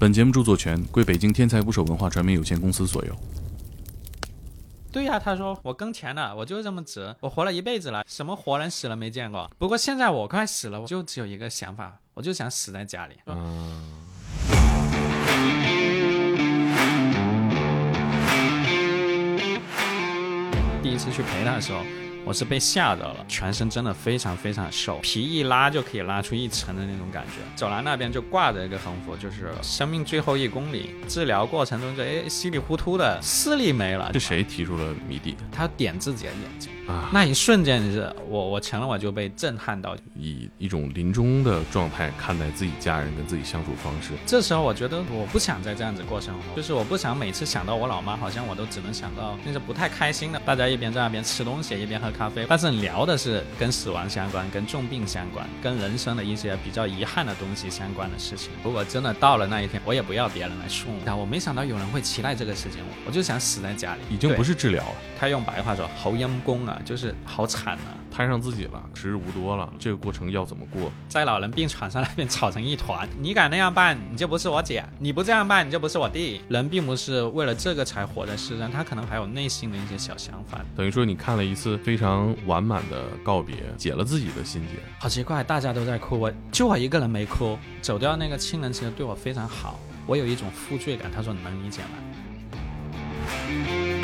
本节目著作权归北京天才捕手文化传媒有限公司所有。对呀、他说我更钱了，我就是这么直，我活了一辈子了，什么活人死了没见过。不过现在我快死了，我就只有一个想法，我就想死在家里。第一次去陪他的时候，我是被吓着了，全身真的非常非常瘦，皮一拉就可以拉出一层的那种感觉。走廊那边就挂着一个横幅，就是生命最后一公里。治疗过程中就哎稀里糊涂的视力没了是，谁提出了谜底？他点自己的眼睛，啊，那一瞬间是我我承认我就被震撼到。以一种临终的状态看待自己家人跟自己相处方式。这时候我觉得我不想再这样子过生活，就是我不想每次想到我老妈，好像我都只能想到那些不太开心的，大家一边在那边吃东西，一边喝咖啡，但是聊的是跟死亡相关、跟重病相关、跟人生的一些比较遗憾的东西相关的事情。如果真的到了那一天，我也不要别人来送我。我没想到有人会期待这个事情，我就想死在家里。已经不是治疗了，他用白话说，好阴功啊，就是好惨啊。摊上自己了，时日无多了，这个过程要怎么过？在老人病床上那边吵成一团。你敢那样办，你就不是我姐；你不这样办，你就不是我弟。人并不是为了这个才活在世上，他可能还有内心的一些小想法。等于说你看了一次非常完满的告别，解了自己的心结。好奇怪，大家都在哭，我就我一个人没哭。走掉那个亲人其实对我非常好，我有一种负罪感。他说你能理解吗？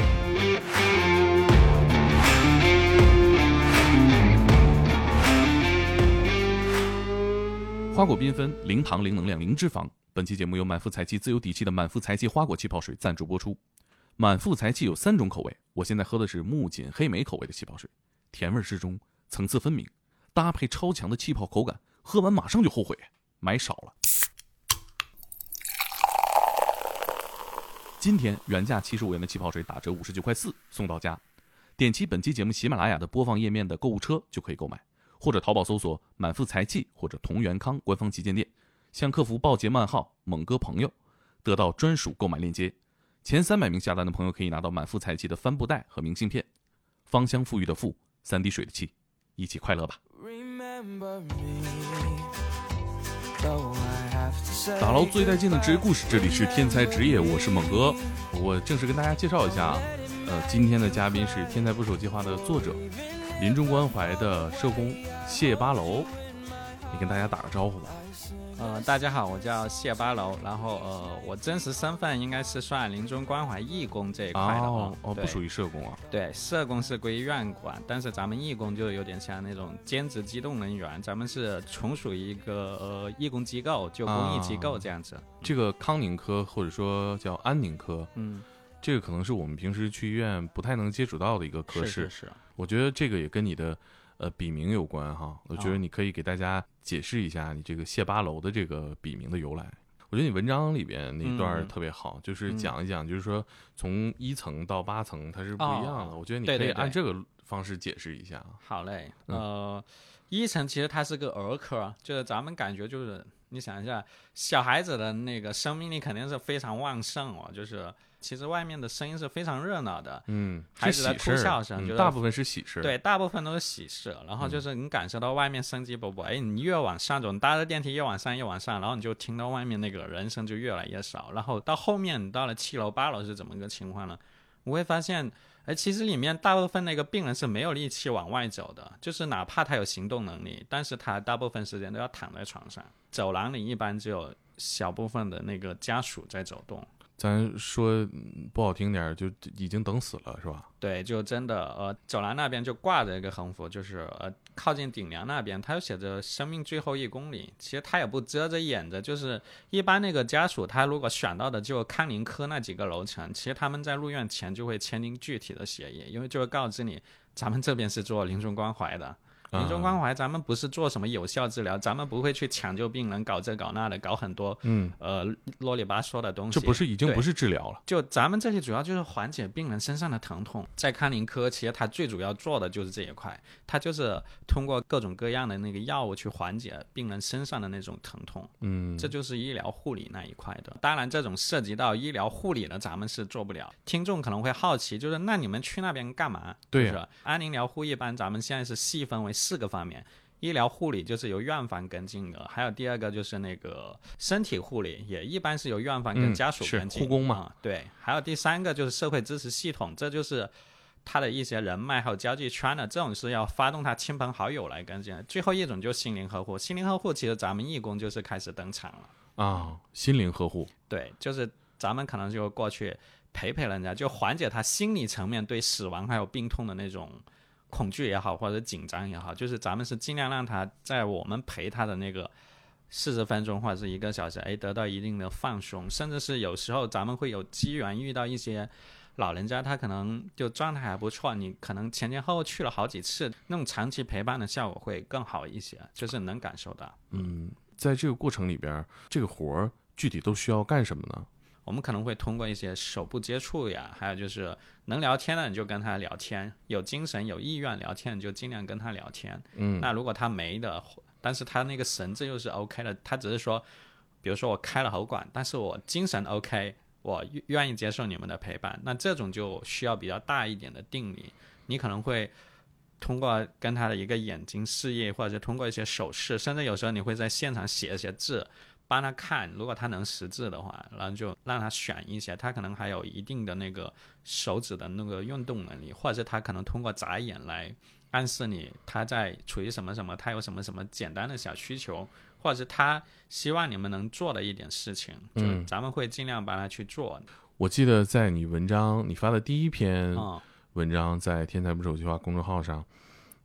花果缤纷，零糖、零能量、零脂肪。本期节目由满腹才气自有底气的满腹才气花果气泡水赞助播出。满腹才气有三种口味，我现在喝的是木槿黑莓口味的气泡水，甜味适中，层次分明，搭配超强的气泡口感，喝完马上就后悔，买少了。今天原价七十五元的气泡水打折五十九块四送到家，点击本期节目喜马拉雅的播放页面的购物车就可以购买。或者淘宝搜索“满腹才气”或者“同源康”官方旗舰店，向客服报捷漫号“猛哥朋友”，得到专属购买链接。前三百名下单的朋友可以拿到满腹才气的帆布袋和明信片。芳香馥郁的馥，三滴水的气，一起快乐吧打捞最带劲的职业故事，这里是天才职业，我是猛哥。我正式跟大家介绍一下，呃，今天的嘉宾是天才捕手计划的作者，临终关怀的社工谢八楼。你跟大家打个招呼吧。呃，大家好，我叫谢八楼，然后呃，我真实身份应该是算临终关怀义工这一块的哦哦，不属于社工啊。对，社工是归院管，但是咱们义工就有点像那种兼职机动人员，咱们是从属于一个呃义工机构，就公益机构这样子。这个康宁科或者说叫安宁科，嗯，这个可能是我们平时去医院不太能接触到的一个科室。是是是。我觉得这个也跟你的呃笔名有关哈。我觉得哦你可以给大家解释一下你这个谢八楼的这个笔名的由来。我觉得你文章里边那段特别好，就是嗯讲一讲，就是说从一层到八层它是不一样的。哦我觉得你可以按这个方式解释一下啊。好嘞，嗯呃，一层其实它是个儿科，就是咱们感觉就是你想一下，小孩子的那个生命力肯定是非常旺盛哦，就是其实外面的声音是非常热闹的，嗯，孩子的哭是喜事儿笑声就大部分是喜事。对，大部分都是喜事，然后就是你感受到外面生机勃勃，哎，你越往上走，你搭着电梯越往上越往上，然后你就听到外面那个人声就越来越少，然后到后面你到了七楼八楼是怎么个情况呢？我会发现，哎，其实里面大部分那个病人是没有力气往外走的，就是哪怕他有行动能力，但是他大部分时间都要躺在床上，走廊里一般只有小部分的那个家属在走动。咱说不好听点，就已经等死了，是吧？对，就真的呃，走廊那边就挂着一个横幅，就是呃靠近顶梁那边，它就写着“生命最后一公里”。其实他也不遮着掩着，就是一般那个家属他如果选到的就康宁科那几个楼层，其实他们在入院前就会签订具体的协议，因为就会告知你，咱们这边是做临终关怀的。临终关怀，咱们不是做什么有效治疗，咱们不会去抢救病人，搞这搞那的，搞很多嗯，呃啰里吧嗦的东西。这不是已经不是治疗了。就咱们这些主要就是缓解病人身上的疼痛，在康宁科，其实它最主要做的就是这一块，它就是通过各种各样的那个药物去缓解病人身上的那种疼痛，嗯，这就是医疗护理那一块的。当然，这种涉及到医疗护理的，咱们是做不了。听众可能会好奇，就是那你们去那边干嘛？对呀就是安宁疗护一般咱们现在是细分为四个方面。医疗护理就是由院方跟进的，还有第二个就是那个身体护理，也一般是由院方跟嗯家属跟进。护工嘛啊对，还有第三个就是社会支持系统，这就是他的一些人脉还有交际圈的，这种是要发动他亲朋好友来跟进。最后一种就是心灵呵护，心灵呵护其实咱们义工就是开始登场了。啊，心灵呵护，对，就是咱们可能就过去陪陪人家，就缓解他心理层面对死亡还有病痛的那种恐惧也好，或者紧张也好，就是咱们是尽量让他在我们陪他的那个四十分钟或者是一个小时，哎，得到一定的放松，甚至是有时候咱们会有机缘遇到一些。老人家他可能就状态还不错，你可能前前后后去了好几次，那种长期陪伴的效果会更好一些，就是能感受到。嗯，在这个过程里边，这个活儿具体都需要干什么呢？我们可能会通过一些手部接触呀，还有就是能聊天的你就跟他聊天，有精神有意愿聊天你就尽量跟他聊天。嗯，那如果他没的，但是他那个神志又是 OK 的，他只是说，比如说我开了喉管，但是我精神 OK，我愿愿意接受你们的陪伴，那这种就需要比较大一点的定力，你可能会。通过跟他的一个眼睛示意，或者是通过一些手势，甚至有时候你会在现场写一些字，帮他看，如果他能识字的话，然后就让他选一些，他可能还有一定的那个手指的那个运动能力，或者是他可能通过眨眼来暗示你他在处于什么什么，他有什么什么简单的小需求，或者是他希望你们能做的一点事情，就嗯咱们会尽量帮他去做。我记得在你文章你发的第一篇嗯，文章，在“天才不手计划”公众号上，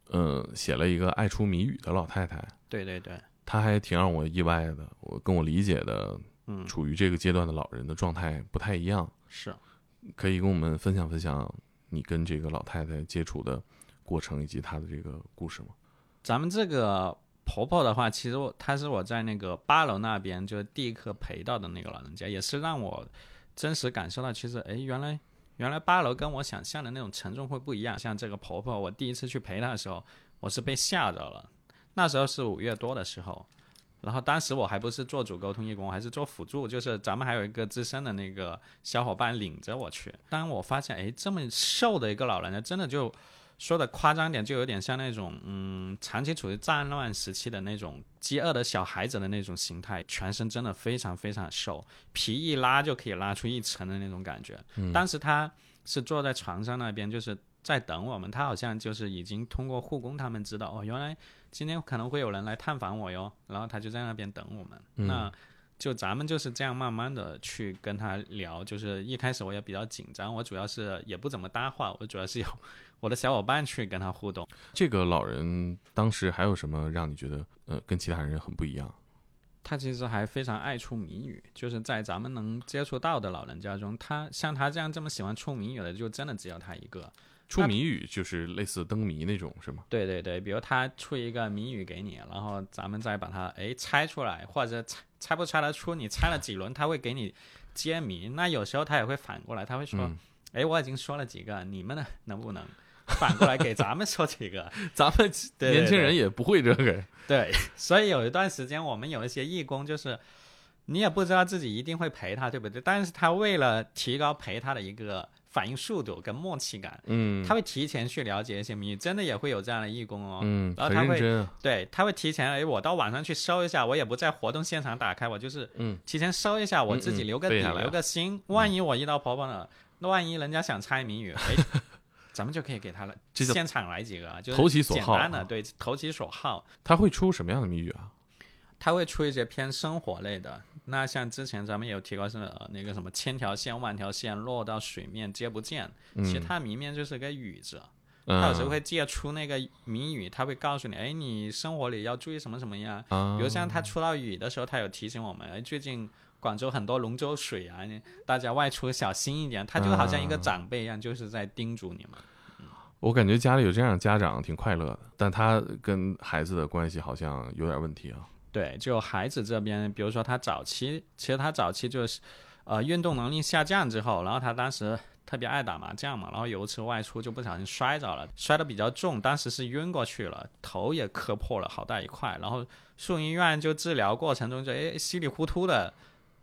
呃，写了一个爱出谜语的老太太，对对对，她还挺让我意外的。我跟我理解的嗯，处于这个阶段的老人的状态不太一样，是。可以跟我们分享分享你跟这个老太太接触的过程以及她的这个故事吗？咱们这个婆婆的话，其实我她是我在那个八楼那边就是第一课陪到的那个老人家，也是让我真实感受到，其实哎，原来原来八楼跟我想象的那种沉重会不一样。像这个婆婆，我第一次去陪她的时候，我是被吓着了。那时候是五月多的时候，然后当时我还不是做主沟通义工，我还是做辅助，就是咱们还有一个资深的那个小伙伴领着我去。当我发现，哎，这么瘦的一个老人家，真的就说的夸张点，就有点像那种嗯，长期处于战乱时期的那种饥饿的小孩子的那种形态，全身真的非常非常瘦，皮一拉就可以拉出一层的那种感觉。当时他是坐在床上那边，就是在等我们，他好像就是已经通过护工他们知道哦，原来今天可能会有人来探访我哟，然后他就在那边等我们。那就咱们就是这样慢慢的去跟他聊，就是一开始我也比较紧张，我主要是也不怎么搭话，我主要是有我的小伙伴去跟他互动。这个老人当时还有什么让你觉得呃跟其他人很不一样？他其实还非常爱出谜语，就是在咱们能接触到的老人家中，他像他这样这么喜欢出谜语的，就真的只有他一个。出谜语就是类似灯谜那种是吗？对对对，比如他出一个谜语给你，然后咱们再把它哎猜出来，或者猜猜不猜得出，你猜了几轮，他会给你揭谜。那有时候他也会反过来，他会说，嗯哎、我已经说了几个，你们呢能不能反过来给咱们说几个？咱们 年轻人也不会这个。对，所以有一段时间，我们有一些义工，就是你也不知道自己一定会陪他，对不对？但是他为了提高陪他的一个反应速度跟默契感，嗯他会提前去了解一些谜语，真的也会有这样的义工哦。嗯，然后他会啊。对，他会提前，哎，我到网上去搜一下，我也不在活动现场打开，我就是嗯提前搜一下，我自己留个底，留个心，万一我遇到婆婆呢，那万一人家想猜谜语，哎，咱们就可以给他了，现场来几个，就是投其所好简单的对，投其所好。他会出什么样的谜语啊？他会出一些偏生活类的。那像之前咱们有提过是、呃那个什么千条线万条线落到水面接不见，其实它明面就是个雨字。嗯他有时候会借出那个谜语，他会告诉你，哎，你生活里要注意什么什么呀？啊，比如像他出到雨的时候，他有提醒我们，哎，最近广州很多龙舟水啊，大家外出小心一点。他就好像一个啊长辈一样，就是在叮嘱你们。我感觉家里有这样的家长挺快乐的，但他跟孩子的关系好像有点问题啊。对，就孩子这边，比如说他早期，其实他早期就是，呃，运动能力下降之后，然后他当时特别爱打麻将嘛，然后有一次外出就不小心摔着了，摔得比较重，当时是晕过去了，头也磕破了好大一块，然后送医院就治疗过程中就哎稀里糊涂的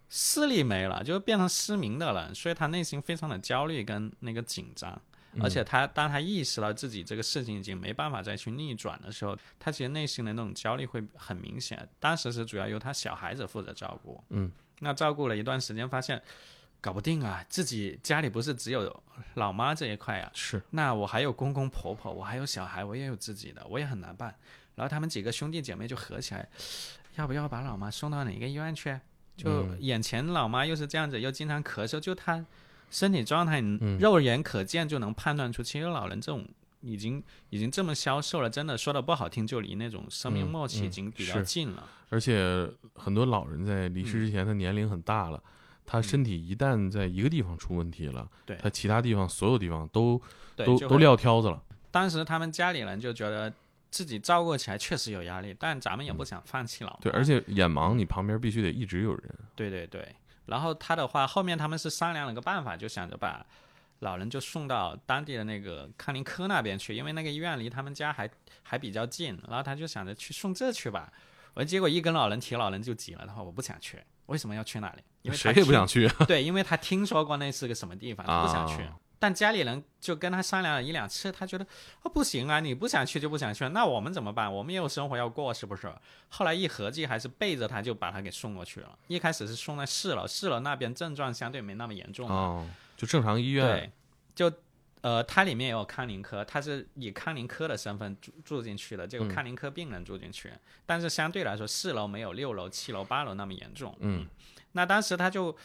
视力没了，就变成失明的了，所以他内心非常的焦虑跟那个紧张。而且他当他意识到自己这个事情已经没办法再去逆转的时候，他其实内心的那种焦虑会很明显。当时是主要由他小孩子负责照顾，嗯，那照顾了一段时间，发现搞不定啊，自己家里不是只有老妈这一块啊，是，那我还有公公婆婆，我还有小孩，我也有自己的，我也很难办。然后他们几个兄弟姐妹就合起来，要不要把老妈送到哪个医院去？就嗯眼前老妈又是这样子，又经常咳嗽，就她身体状态，你嗯肉眼可见就能判断出，其实老人这种已经已经这么消瘦了，真的说的不好听，就离那种生命嗯末期已嗯经比较近了。而且很多老人在离世之前，他年龄很大了，他身体一旦在一个地方出问题了，对他其他地方所有地方都，都都撂挑子了。当时他们家里人就觉得自己照顾起来确实有压力，但咱们也不想放弃老妈。对，而且眼盲，你旁边必须得一直有人。对对对，然后他的话，后面他们是商量了个办法，就想着把老人就送到当地的那个康宁科那边去，因为那个医院离他们家还还比较近。然后他就想着去送这去吧。我结果一跟老人提，老人就急了，他说我不想去，为什么要去那里？因为谁也不想去。对，因为他听说过那是个什么地方，他不想去。啊但家里人就跟他商量了一两次，他觉得哦不行啊，你不想去就不想去，那我们怎么办？我们也有生活要过，是不是？后来一合计，还是背着他就把他给送过去了。一开始是送在四楼，四楼那边症状相对没那么严重，哦，就正常医院对，就呃，它里面也有康宁科，他是以康宁科的身份住住进去的，结果嗯康宁科病人住进去，但是相对来说，四楼没有六楼、七楼、八楼那么严重。嗯，那当时他就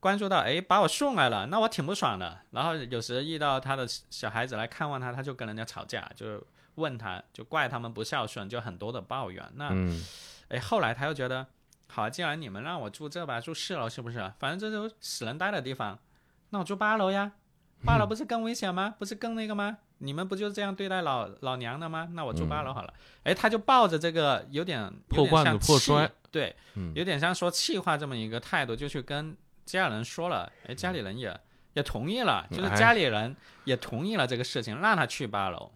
关注到，哎，把我送来了，那我挺不爽的。然后有时遇到他的小孩子来看望他，他就跟人家吵架，就问他，就怪他们不孝顺，就很多的抱怨。那嗯哎，后来他又觉得，好，既然你们让我住这吧，住四楼是不是？反正这都死人待的地方，那我住八楼呀。八楼不是更危险吗？不是更那个吗？你们不就这样对待老老娘的吗？那我住八楼好了。哎、他就抱着这个有点破罐子破摔，对，嗯有点像说气话这么一个态度，就去跟家里人说了。哎，家里人也也同意了，就是哎家里人也同意了这个事情，让他去八楼。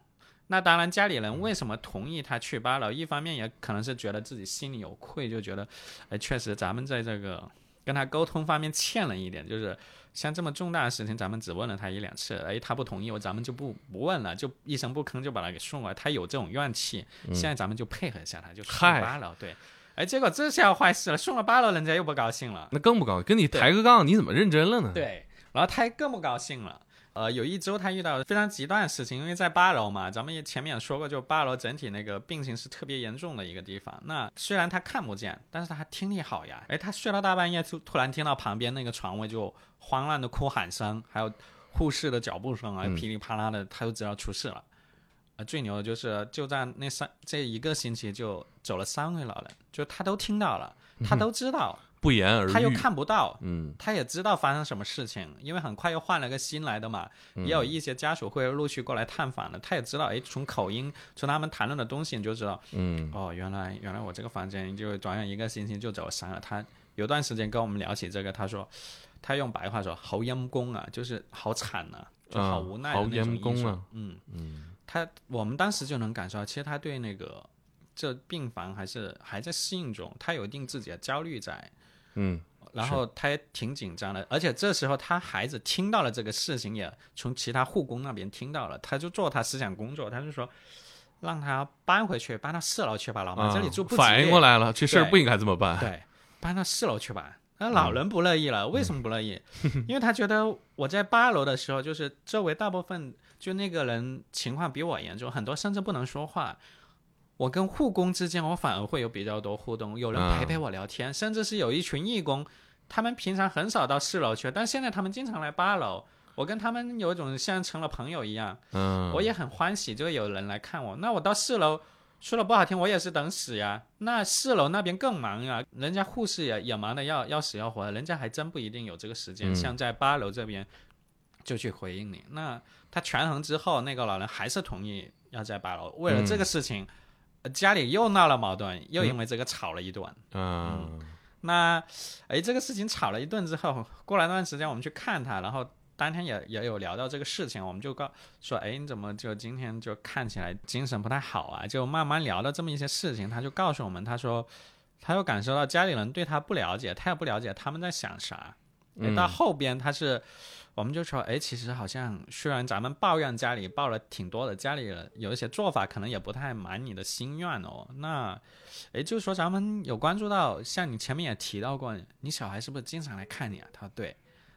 那当然，家里人为什么同意他去八楼？一方面也可能是觉得自己心里有愧，就觉得，哎，确实咱们在这个跟他沟通方面欠了一点，就是像这么重大的事情，咱们只问了他一两次，哎，他不同意，我咱们就不不问了，就一声不吭就把他给送过来。他有这种怨气，现在咱们就配合一下他，就去八楼。对，哎，结果这下坏事了，送了八楼，人家又不高兴了。那更不高兴，跟你抬个杠，你怎么认真了呢？，对，然后他更不高兴了。呃，有一周他遇到非常极端的事情，因为在八楼嘛，咱们也前面也说过，就八楼整体那个病情是特别严重的一个地方。那虽然他看不见，但是他听力好呀。哎，他睡到大半夜，突突然听到旁边那个床位就慌乱的哭喊声，还有护士的脚步声啊，嗯噼里啪啦的，他就知道出事了。呃，最牛的就是就在那三这一个星期就走了三位老人，就他都听到了，他都知道，不言而喻。他又看不到，嗯，他也知道发生什么事情，因为很快又换了个新来的嘛，嗯也有一些家属会陆续过来探访的。他也知道，哎，从口音，从他们谈论的东西，你就知道，嗯哦，原来原来我这个房间就转眼一个星期就走三个。他有段时间跟我们聊起这个，他说，他用白话说，好阴公啊，就是好惨呐、就好无奈的好那种阴公啊，嗯，嗯他我们当时就能感受到，其实他对那个这病房还是还在适应中，他有一定自己的焦虑在。嗯然后他也挺紧张的，而且这时候他孩子听到了这个事情，也从其他护工那边听到了，他就做他思想工作，他就说让他搬回去，搬到四楼去吧，老妈、啊这里住不反应过来，了，这事儿不应该这么办。对，搬到四楼去吧。那老人不乐意了，为什么不乐意？因为他觉得我在八楼的时候，就是周围大部分就那个人情况比我严重，很多甚至不能说话。我跟护工之间，我反而会有比较多互动，有人陪陪我聊天，甚至是有一群义工，他们平常很少到四楼去，但现在他们经常来八楼。我跟他们有一种像成了朋友一样，嗯，我也很欢喜，就有人来看我。那我到四楼，说了不好听，我也是等死呀。那四楼那边更忙呀，人家护士也也忙的要要死要活的，人家还真不一定有这个时间。嗯像在八楼这边，就去回应你。那他权衡之后，那个老人还是同意要在八楼。为了这个事情，呃家里又闹了矛盾，又因为这个吵了一顿。嗯那，哎，这个事情吵了一顿之后，过了一段时间，我们去看他，然后当天也也有聊到这个事情，我们就告说，哎，你怎么就今天就看起来精神不太好啊？就慢慢聊到这么一些事情，他就告诉我们，他说他又感受到家里人对他不了解，他也不了解他们在想啥。哎，到后边他是，我们就说，哎，其实好像虽然咱们抱怨家里抱了挺多的，家里有一些做法可能也不太满你的心愿哦。那，哎，就是说咱们有关注到，像你前面也提到过，你小孩是不是经常来看你啊？他说对。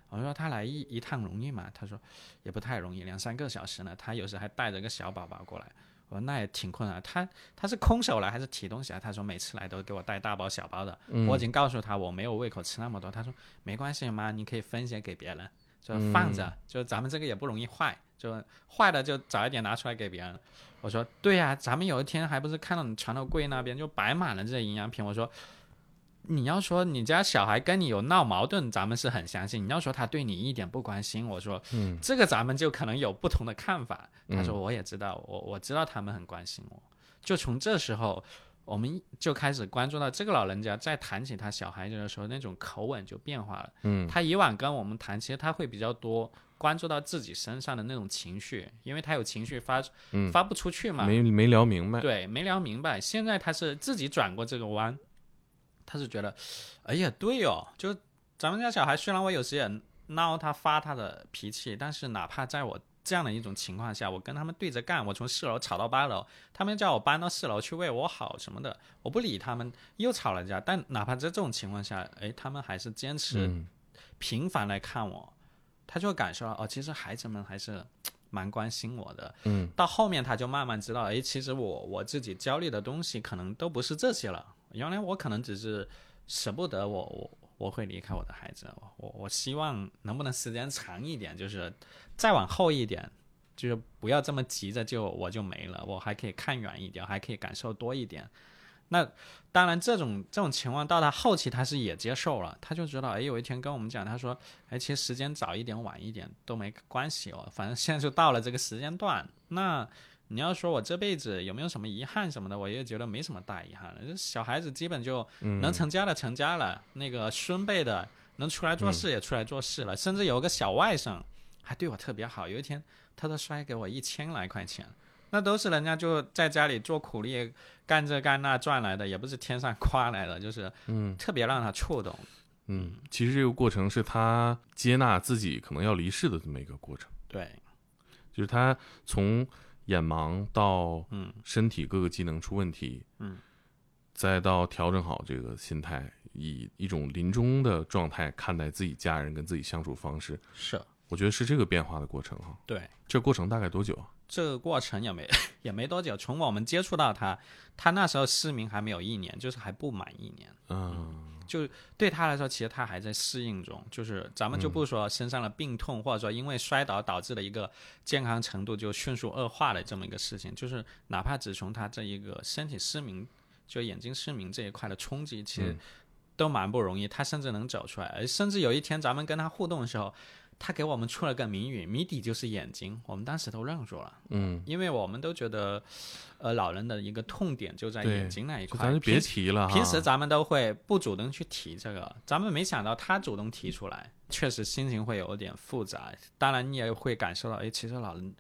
我说他来一一趟容易吗？他说也不太容易，两三个小时呢。他有时还带着个小宝宝过来。我说那也挺困难。他他是空手来还是提东西啊？他说每次来都给我带大包小包的。我已经告诉他我没有胃口吃那么多。他说没关系妈，你可以分些给别人，就放着，就咱们这个也不容易坏，就坏了就早一点拿出来给别人。我说对呀，咱们有一天还不是看到你床头柜那边就摆满了这些营养品。我说。你要说你家小孩跟你有闹矛盾，咱们是很相信。你要说他对你一点不关心，我说，嗯，这个咱们就可能有不同的看法。他说我也知道，我我知道他们很关心我。就从这时候，我们就开始关注到这个老人家在谈起他小孩子的时候，那种口吻就变化了。嗯，他以往跟我们谈，其实他会比较多关注到自己身上的那种情绪，因为他有情绪发发不出去嘛，没没聊明白。对，没聊明白。现在他是自己转过这个弯。他是觉得，哎呀，对哦，就咱们家小孩，虽然我有时也闹他发他的脾气，但是哪怕在我这样的一种情况下，我跟他们对着干，我从四楼吵到八楼，他们叫我搬到四楼去为我好什么的，我不理他们，又吵了架。但哪怕在这种情况下，哎，他们还是坚持频繁来看我，他就会感受到哦，其实孩子们还是蛮关心我的。嗯，到后面他就慢慢知道，哎，其实我我自己焦虑的东西可能都不是这些了。原来我可能只是舍不得我我我会离开我的孩子，我我希望能不能时间长一点，就是再往后一点，就是不要这么急着就我就没了，我还可以看远一点，还可以感受多一点。那当然，这种这种情况到他后期他是也接受了，他就知道，哎，有一天跟我们讲，他说，哎，其实时间早一点晚一点都没关系哦，反正现在就到了这个时间段，那。你要说我这辈子有没有什么遗憾什么的，我也觉得没什么大遗憾了。小孩子基本就能成家的成家了，那个孙辈的能出来做事也出来做事了，甚至有个小外甥还对我特别好。有一天他都摔给我一千来块钱，那都是人家就在家里做苦力干这干那赚来的，也不是天上刮来的，就是嗯，特别让他触动。嗯，其实这个过程是他接纳自己可能要离世的这么一个过程。对，就是他从。眼盲到嗯，身体各个机能出问题，嗯，再到调整好这个心态，以一种临终的状态看待自己家人跟自己相处方式，是，我觉得是这个变化的过程哈。对，这过程大概多久啊？这个过程也没 也没多久，从我们接触到他，他那时候失明还没有一年，就是还不满一年，嗯。就对他来说，其实他还在适应中。就是咱们就不说身上的病痛，或者说因为摔倒导致的一个健康程度就迅速恶化的这么一个事情。就是哪怕只从他这一个身体失明，就眼睛失明这一块的冲击，其实都蛮不容易。他甚至能走出来，甚至有一天咱们跟他互动的时候。他给我们出了个谜语，谜底就是眼睛。我们当时都愣住了，嗯，因为我们都觉得，呃，老人的一个痛点就在眼睛那一块。咱就别提了。平时咱们都会不主动去提这个，咱们没想到他主动提出来，确实心情会有点复杂。当然你也会感受到，哎，其实老人，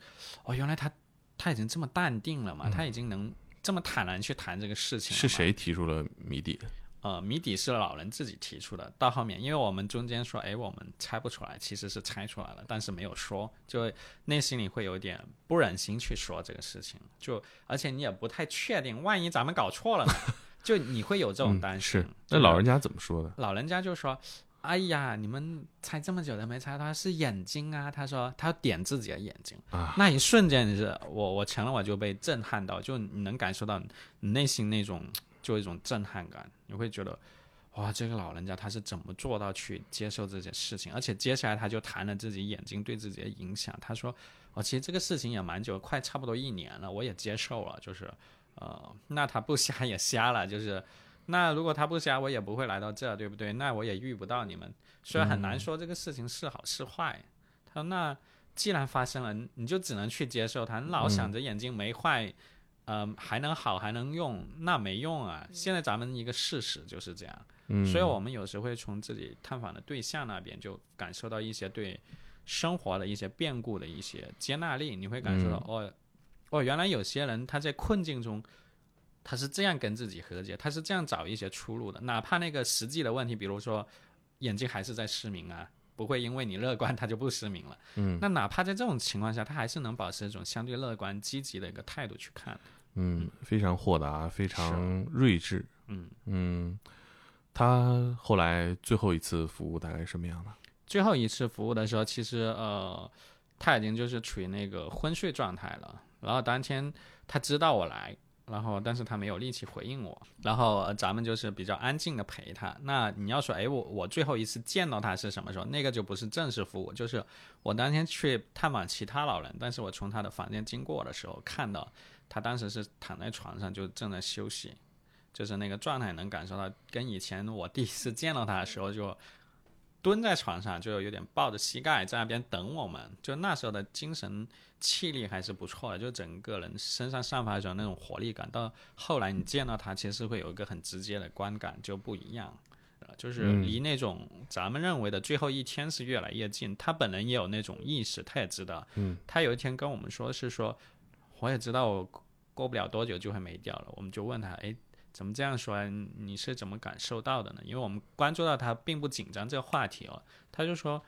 哦，原来他他已经这么淡定了嘛，他已经能这么坦然去谈这个事情。是谁提出了谜底？呃，谜底是老人自己提出的。到后面，因为我们中间说，哎，我们猜不出来，其实是猜出来了，但是没有说，就内心里会有点不忍心去说这个事情。就而且你也不太确定，万一咱们搞错了呢？就你会有这种担心。是。那老人家怎么说的？老人家就说：“哎呀，你们猜这么久都没猜到是眼睛啊！”他说他点自己的眼睛啊，那一瞬间是我我承认我就被震撼到，就你能感受到你内心那种。就一种震撼感，你会觉得，哇，这个老人家他是怎么做到去接受这件事情？而且接下来他就谈了自己眼睛对自己的影响。他说，哦，其实这个事情也蛮久，快差不多一年了，我也接受了。就是，呃，那他不瞎也瞎了，就是，那如果他不瞎，我也不会来到这，对不对？那我也遇不到你们。虽然很难说这个事情是好是坏。他说，那既然发生了，你就只能去接受它。你。老想着眼睛没坏。嗯，还能好还能用，那没用啊！现在咱们一个事实就是这样，所以我们有时会从自己探访的对象那边就感受到一些对生活的一些变故的一些接纳力。你会感受到，哦，哦，原来有些人他在困境中，他是这样跟自己和解，他是这样找一些出路的。哪怕那个实际的问题，比如说眼睛还是在失明啊，不会因为你乐观他就不失明了。嗯那哪怕在这种情况下，他还是能保持一种相对乐观、积极的一个态度去看。嗯，非常豁达，非常睿智。嗯，嗯，他后来最后一次服务大概什么样的？最后一次服务的时候，其实呃，他已经就是处于那个昏睡状态了。然后当天他知道我来，然后但是他没有力气回应我。然后、呃咱们就是比较安静的陪他。那你要说，哎，我我最后一次见到他是什么时候？那个就不是正式服务，就是我当天去探望其他老人，但是我从他的房间经过的时候，看到他当时是躺在床上，就正在休息。就是那个状态能感受到，跟以前我第一次见到他的时候就蹲在床上，就有点抱着膝盖在那边等我们，就那时候的精神气力还是不错的，就整个人身上散发一种那种活力感。到后来你见到他，其实会有一个很直接的观感就不一样。呃就是嗯离那种咱们认为的最后一天是越来越近。他本人也有那种意识，他也知道。嗯，他有一天跟我们说是说，我也知道我过不了多久就会没掉了。我们就问他，哎，怎么这样说？你是怎么感受到的呢？因为我们关注到他并不紧张这个话题哦，他就说，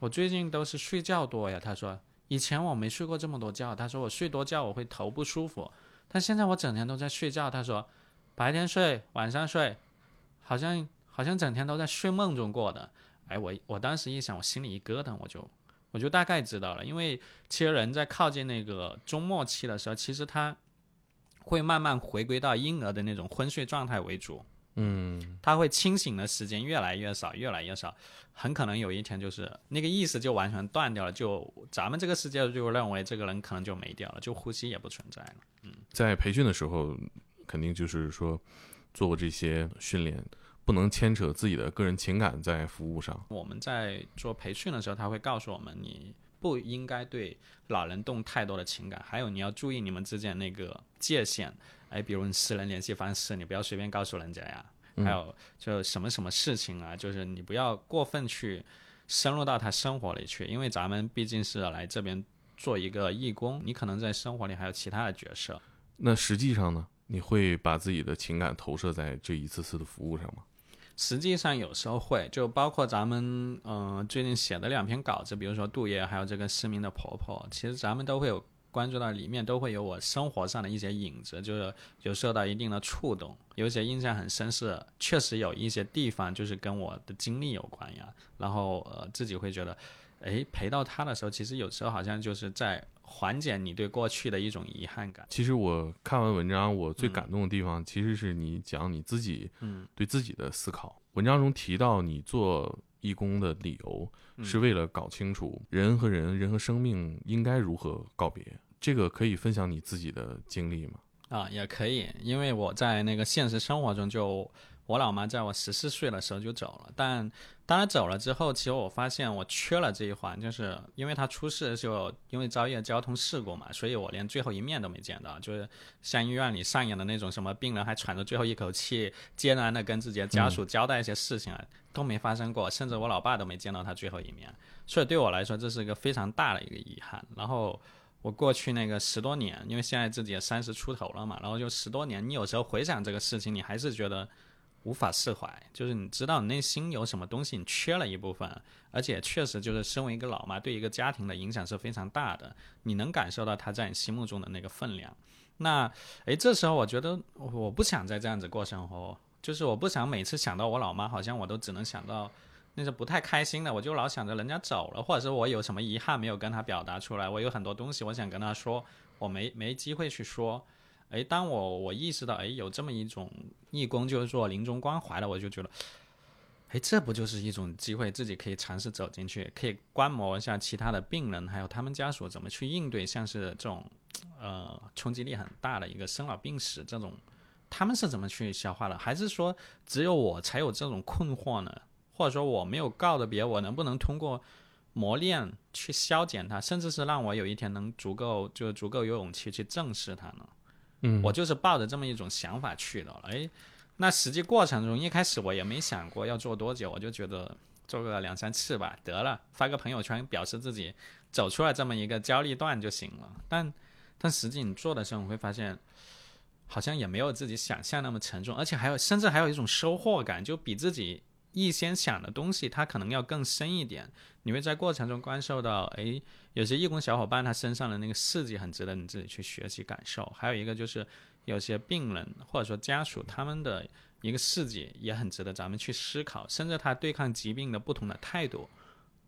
我最近都是睡觉多呀。他说，以前我没睡过这么多觉。他说我睡多觉我会头不舒服，但现在我整天都在睡觉。他说，白天睡，晚上睡，好像好像整天都在睡梦中过的。哎，我我当时一想，我心里一咯噔，我就我就大概知道了，因为其实人在靠近那个中末期的时候，其实他会慢慢回归到婴儿的那种昏睡状态为主。嗯他会清醒的时间越来越少，越来越少，很可能有一天就是那个意识就完全断掉了，就咱们这个世界就认为这个人可能就没掉了，就呼吸也不存在了。嗯在培训的时候，肯定就是说做过这些训练，不能牵扯自己的个人情感在服务上。我们在做培训的时候，他会告诉我们，你不应该对老人动太多的情感，还有你要注意你们之间那个界限。哎，比如你私人联系方式，你不要随便告诉人家呀。还有就什么什么事情啊，就是你不要过分去深入到他生活里去，因为咱们毕竟是来这边做一个义工，你可能在生活里还有其他的角色。那实际上呢，你会把自己的情感投射在这一次次的服务上吗？实际上有时候会，就包括咱们嗯、最近写的两篇稿子，比如说杜爷还有这个失明的婆婆，其实咱们都会有关注到里面都会有我生活上的一些影子，就是有受到一定的触动，有些印象很深是确实有一些地方就是跟我的经历有关呀，然后呃自己会觉得，哎陪到他的时候，其实有时候好像就是在缓解你对过去的一种遗憾感。其实我看完文章，我最感动的地方，其实是你讲你自己嗯对自己的思考。文章中提到你做义工的理由，是为了搞清楚人和人、人和生命应该如何告别。这个可以分享你自己的经历吗？啊，也可以，因为我在那个现实生活中就，我老妈在我十四岁的时候就走了，但当她走了之后，其实我发现我缺了这一环，就是因为她出事的时候因为遭遇了交通事故嘛，所以我连最后一面都没见到，就是像医院里上演的那种什么病人还喘着最后一口气，艰难的跟自己的家属交代一些事情啊，都没发生过，甚至我老爸都没见到他最后一面，所以对我来说这是一个非常大的一个遗憾，然后。我过去那个十多年，因为现在自己也三十出头了嘛，然后就十多年，你有时候回想这个事情，你还是觉得无法释怀，就是你知道你内心有什么东西你缺了一部分，而且确实就是身为一个老妈，对一个家庭的影响是非常大的，你能感受到她在你心目中的那个分量。那诶，这时候我觉得我不想再这样子过生活，就是我不想每次想到我老妈，好像我都只能想到。那是不太开心的，我就老想着人家走了，或者是我有什么遗憾没有跟他表达出来，我有很多东西我想跟他说，我没没机会去说。诶，当我我意识到，诶，有这么一种义工就是做临终关怀的，我就觉得，诶，这不就是一种机会，自己可以尝试走进去，可以观摩一下其他的病人，还有他们家属怎么去应对，像是这种，呃，冲击力很大的一个生老病死这种，他们是怎么去消化的？还是说只有我才有这种困惑呢？或者说我没有告的别，我能不能通过磨练去消减它，甚至是让我有一天能足够就足够有勇气去正视它呢？嗯我就是抱着这么一种想法去的。哎，那实际过程中一开始我也没想过要做多久，我就觉得做个两三次吧，得了，发个朋友圈表示自己走出了这么一个焦虑段就行了。但但实际你做的时候，你会发现。好像也没有自己想象那么沉重，而且还有，甚至还有一种收获感，就比自己预先想的东西，它可能要更深一点。你会在过程中感受到，哎，有些义工小伙伴他身上的那个事迹很值得你自己去学习感受。还有一个就是，有些病人或者说家属他们的一个事迹也很值得咱们去思考，甚至他对抗疾病的不同的态度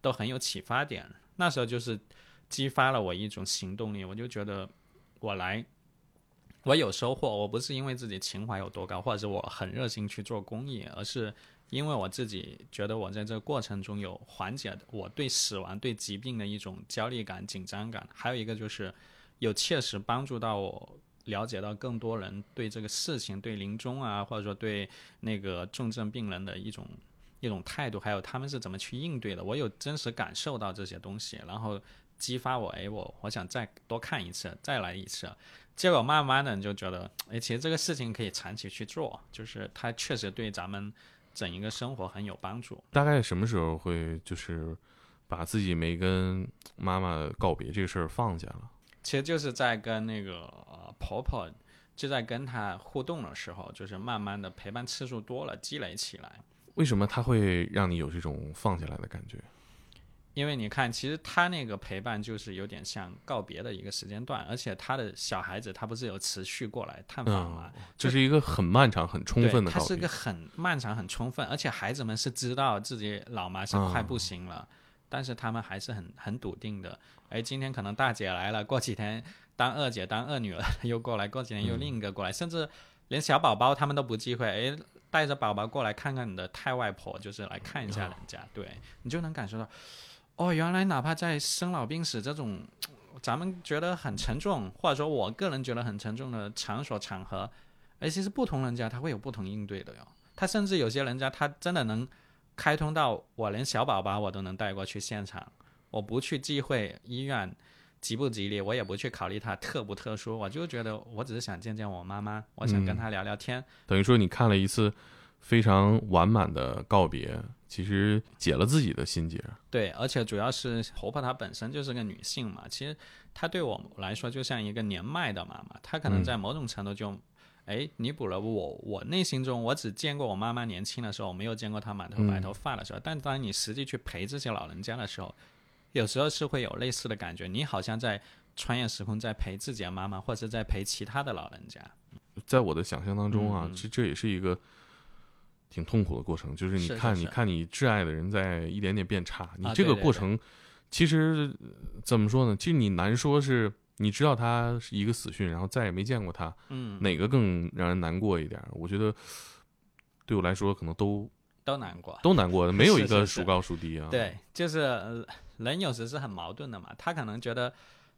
都很有启发点。那时候就是激发了我一种行动力，我就觉得我来。我有收获，我不是因为自己情怀有多高，或者是我很热心去做公益，而是因为我自己觉得我在这个过程中有缓解我对死亡、对疾病的一种焦虑感、紧张感，还有一个就是有切实帮助到我了解到更多人对这个事情、对临终啊，或者说对那个重症病人的一种一种态度，还有他们是怎么去应对的，我有真实感受到这些东西，然后激发我，哎，我我想再多看一次，再来一次。结果慢慢的你就觉得，哎，其实这个事情可以长期去做，就是它确实对咱们整一个生活很有帮助。大概什么时候会就是把自己没跟妈妈告别这个事儿放下了？其实就是在跟那个、呃、婆婆，就在跟她互动的时候，就是慢慢的陪伴次数多了，积累起来。为什么她会让你有这种放下来的感觉？因为你看，其实他那个陪伴就是有点像告别的一个时间段，而且他的小孩子他不是有持续过来探访吗？就是一个很漫长、很充分的对，它告别是个。很漫长、很充分，而且孩子们是知道自己老妈是快不行了，但是他们还是很很笃定的。哎，今天可能大姐来了，过几天当二姐、当二女儿 又过来，过几天又另一个过来，甚至连小宝宝他们都不忌讳，哎，带着宝宝过来看看你的太外婆，就是来看一下人家，对你就能感受到，哦，原来哪怕在生老病死这种。咱们觉得很沉重，或者说我个人觉得很沉重的场所场合，哎，其实不同人家他会有不同应对的哟。他甚至有些人家他真的能开通到我连小宝宝我都能带过去现场，我不去忌讳医院吉不吉利，我也不去考虑他特不特殊，我就觉得我只是想见见我妈妈，我想跟她聊聊天。等于说你看了一次非常完满的告别，其实解了自己的心结。对，而且主要是婆婆她本身就是个女性嘛，其实她对我来说就像一个年迈的妈妈，她可能在某种程度就。哎，弥补了我我内心中我只见过我妈妈年轻的时候，我没有见过她满头白头发的时候。但当你实际去陪这些老人家的时候，有时候是会有类似的感觉，你好像在穿越时空，在陪自己的妈妈，或者在陪其他的老人家。在我的想象当中啊，嗯这这也是一个挺痛苦的过程，就是你看，是是是你看你挚爱的人在一点点变差，你啊这个对对对过程其实呃怎么说呢？其实你难说是你知道他是一个死讯，然后再也没见过他，嗯，哪个更让人难过一点？我觉得对我来说可能都都难过。都难过的，没有一个孰高孰低啊。对，就是呃人有时是很矛盾的嘛，他可能觉得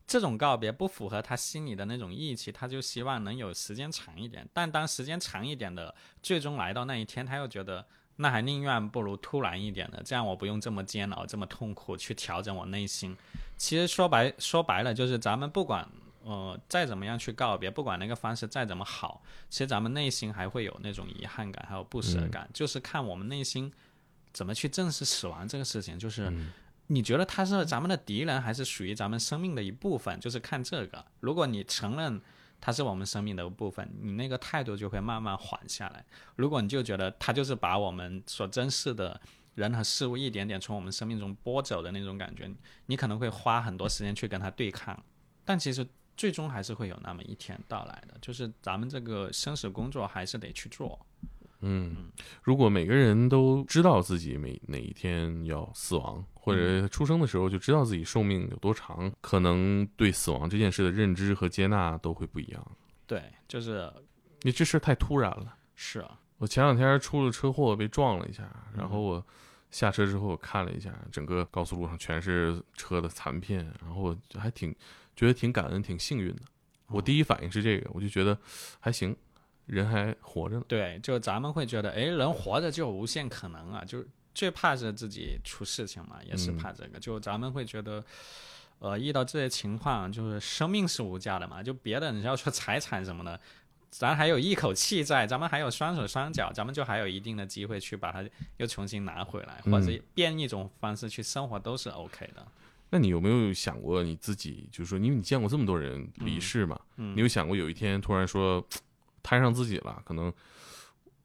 这种告别不符合他心里的那种义气，他就希望能有时间长一点。但当时间长一点的最终来到那一天，他又觉得那还宁愿不如突然一点的，这样我不用这么煎熬、这么痛苦去调整我内心。其实说白说白了，就是咱们不管。呃，再怎么样去告别，不管那个方式再怎么好，其实咱们内心还会有那种遗憾感，还有不舍感，就是看我们内心怎么去正视死亡这个事情。就是你觉得他是咱们的敌人，还是属于咱们生命的一部分？就是看这个。如果你承认他是我们生命的一部分，你那个态度就会慢慢缓下来。如果你就觉得他就是把我们所珍视的人和事物一点点从我们生命中拨走的那种感觉，你可能会花很多时间去跟他对抗。但其实最终还是会有那么一天到来的，就是咱们这个生死工作还是得去做。嗯，如果每个人都知道自己每哪一天要死亡，或嗯者出生的时候就知道自己寿命有多长，可能对死亡这件事的认知和接纳都会不一样。对，就是你这事儿太突然了。是啊，我前两天出了车祸，被撞了一下，嗯然后我下车之后我看了一下，整个高速路上全是车的残片，然后我还挺觉得挺感恩、挺幸运的。我第一反应是这个，我就觉得还行，人还活着呢。对，就咱们会觉得，哎，人活着就有无限可能啊，就最怕是自己出事情嘛，也是怕这个。就咱们会觉得，呃，遇到这些情况，就是生命是无价的嘛，就别的你要说财产什么的，咱还有一口气在，咱们还有双手双脚，咱们就还有一定的机会去把它又重新拿回来，或者变一种方式去生活，都是 OK 的。那你有没有想过你自己，就是说，因为你见过这么多人离世嘛，嗯你有想过有一天突然说 摊上自己了，可能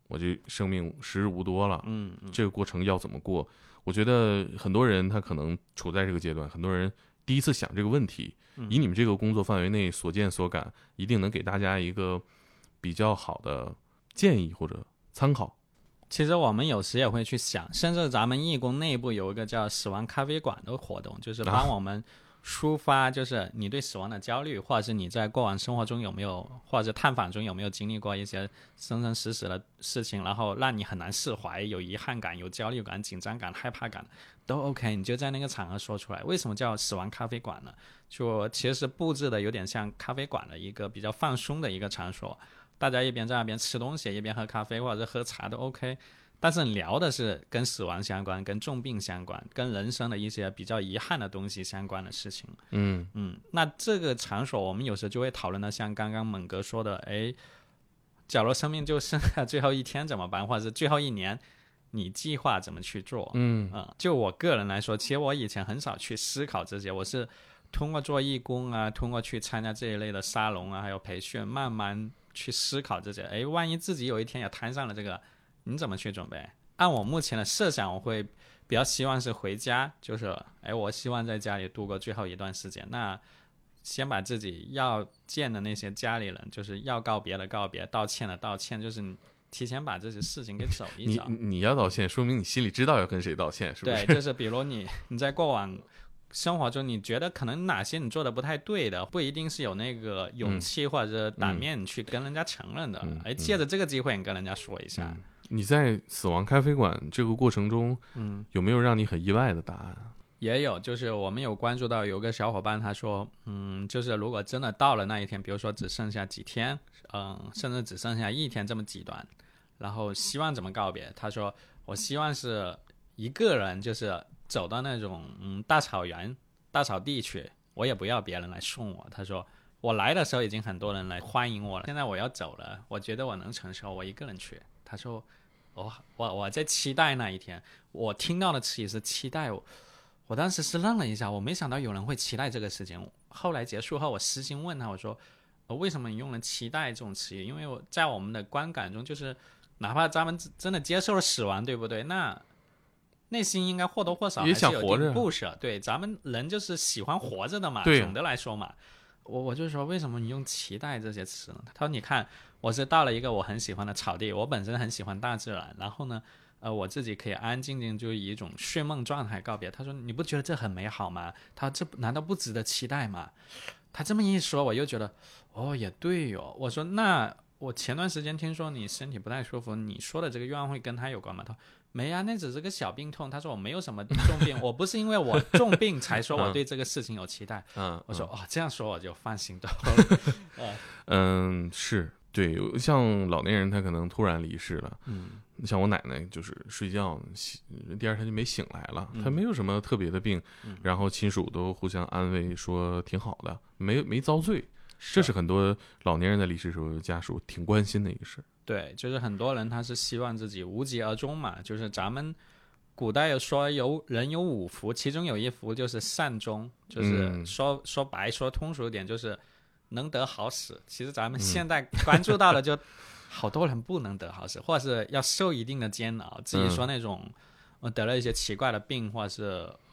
我就生命时日无多了，嗯嗯，这个过程要怎么过？我觉得很多人他可能处在这个阶段，很多人第一次想这个问题。以你们这个工作范围内所见所感，一定能给大家一个比较好的建议或者参考。其实我们有时也会去想，甚至咱们义工内部有一个叫“死亡咖啡馆”的活动，就是帮我们抒发，就是你对死亡的焦虑，或者是你在过往生活中有没有，或者是探访中有没有经历过一些生生死死的事情，然后让你很难释怀，有遗憾感、有焦虑感、紧张感、害怕感，都 OK，你就在那个场合说出来。为什么叫“死亡咖啡馆”呢？就其实布置的有点像咖啡馆的一个比较放松的一个场所，大家一边在那边吃东西，一边喝咖啡或者是喝茶都 OK。但是聊的是跟死亡相关、跟重病相关、跟人生的一些比较遗憾的东西相关的事情。嗯嗯，那这个场所我们有时就会讨论的，像刚刚猛哥说的，哎，假如生命就剩下最后一天怎么办，或者是最后一年，你计划怎么去做？嗯嗯，就我个人来说，其实我以前很少去思考这些，我是。通过做义工啊，通过去参加这一类的沙龙啊，还有培训，慢慢去思考这些。哎，万一自己有一天也摊上了这个，你怎么去准备？按我目前的设想，我会比较希望是回家，就是哎，我希望在家里度过最后一段时间。那先把自己要见的那些家里人，就是要告别的告别，道歉的道歉，就是提前把这些事情给走一走。你要道歉，说明你心里知道要跟谁道歉，是不是？对，就是比如你你在过往。生活中，你觉得可能哪些你做的不太对的，不一定是有那个勇气或者胆面去跟人家承认的。嗯哎，借着这个机会，你跟人家说一下。嗯你在死亡咖啡馆这个过程中，嗯，有没有让你很意外的答案？也有，就是我们有关注到有个小伙伴，他说，嗯，就是如果真的到了那一天，比如说只剩下几天，嗯，甚至只剩下一天这么极端，然后希望怎么告别？他说，我希望是一个人，就是走到那种嗯大草原、大草地去，我也不要别人来送我。他说，我来的时候已经很多人来欢迎我了，现在我要走了，我觉得我能承受，我一个人去。他说，我我我在期待那一天，我听到的词也是期待我。我当时是愣了一下，我没想到有人会期待这个事情。后来结束后，我私信问他，我说：“呃、为什么你用了‘期待’这种词语？因为我在我们的观感中，就是哪怕咱们真的接受了死亡，对不对？那内心应该或多或少也还是有想活着点不舍。对，咱们人就是喜欢活着的嘛。对总的来说嘛，我我就说，为什么你用‘期待’这些词呢？他说：‘你看，我是到了一个我很喜欢的草地，我本身很喜欢大自然，然后呢。’呃，我自己可以安安静静就以一种睡梦状态告别。他说：“你不觉得这很美好吗？”他这难道不值得期待吗？他这么一说，我又觉得，哦，也对哟。我说：“那我前段时间听说你身体不太舒服，你说的这个愿望会跟他有关吗？”他说：“没啊，那只是个小病痛。”他说：“我没有什么重病，我不是因为我重病才说我对这个事情有期待。嗯，我说：“哦，这样说我就放心多了。嗯，是对，像老年人他可能突然离世了，嗯。像我奶奶就是睡觉醒，第二天就没醒来了，她没有什么特别的病，嗯。然后亲属都互相安慰说挺好的，没没遭罪，这是很多老年人在离世时候家属挺关心的一个事儿。对，就是很多人他是希望自己无疾而终嘛，就是咱们古代有说有人有五福，其中有一福就是善终，就是嗯。说、说白说通俗一点就是能得好死。其实嗯咱们现在关注到的就 好多人不能得好死，或者是要受一定的煎熬，至于嗯说那种。我，得了一些奇怪的病，或者是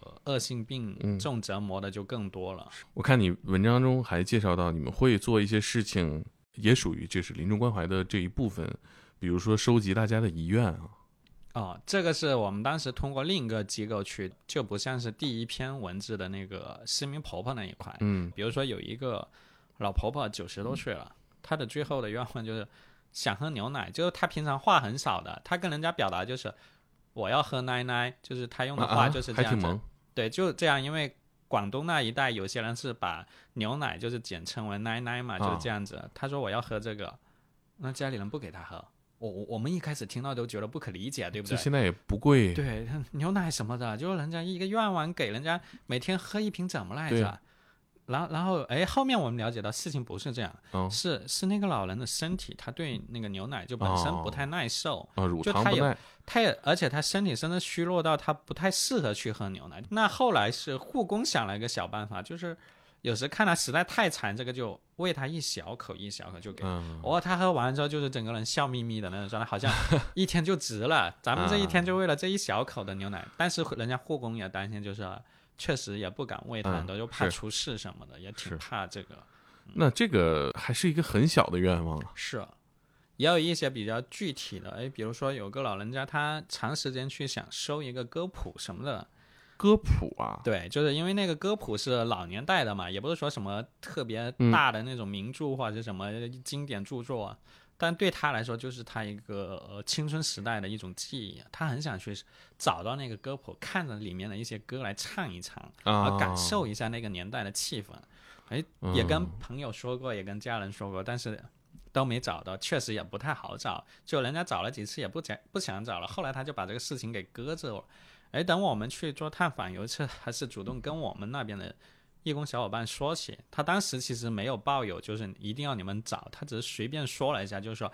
呃恶性病，嗯重折磨的就更多了。我看你文章中还介绍到，你们会做一些事情，也属于就是临终关怀的这一部分，比如说收集大家的遗愿啊。哦，这个是我们当时通过另一个机构去，就不像是第一篇文字的那个失明婆婆那一块。嗯比如说有一个老婆婆九十多岁了，她的最后的愿望就是想喝牛奶，就是她平常话很少的，她跟人家表达就是我要喝奶奶，就是她用的话啊就是这样子。对，就这样，因为广东那一带有些人是把牛奶就是简称为奶奶嘛，就是啊这样子。她说我要喝这个，那家里人不给她喝。我我我们一开始听到都觉得不可理解，对不对？这现在也不贵，对，牛奶什么的，就是人家一个愿望给人家每天喝一瓶怎么来着？然后然后哎，后面我们了解到事情不是这样，哦是是那个老人的身体，他对那个牛奶就本身不太耐受。就他有糖不耐，他也，而且他身体真的虚弱到他不太适合去喝牛奶。那后来是护工想了一个小办法，就是有时看他实在太馋，这个就喂他一小口一小口就给。嗯，哦，他喝完之后就是整个人笑眯眯的那种状态，好像 一天就值了。咱们这一天就为了这一小口的牛奶，但是人家护工也担心，就是确实也不敢喂他很多，嗯就怕出事什么的，也挺怕这个。那这个还是一个很小的愿望啊。是，也有一些比较具体的，哎，比如说有个老人家，他长时间去想收一个歌谱什么的，歌谱啊，对，就是因为那个歌谱是老年代的嘛，也不是说什么特别嗯。大的那种名著或者是什么经典著作啊，但对他来说就是他一个呃青春时代的一种记忆，他很想去找到那个歌谱，看着里面的一些歌来唱一唱，啊，感受一下那个年代的气氛。哎，也跟朋友说过，也跟家人说过，但是都没找到，确实也不太好找。就人家找了几次也不想不想找了，后来他就把这个事情给搁着了。哎，等我们去做探访，有一次还是主动跟我们那边的义工小伙伴说起，他当时其实没有抱有就是一定要你们找，他只是随便说了一下，就是说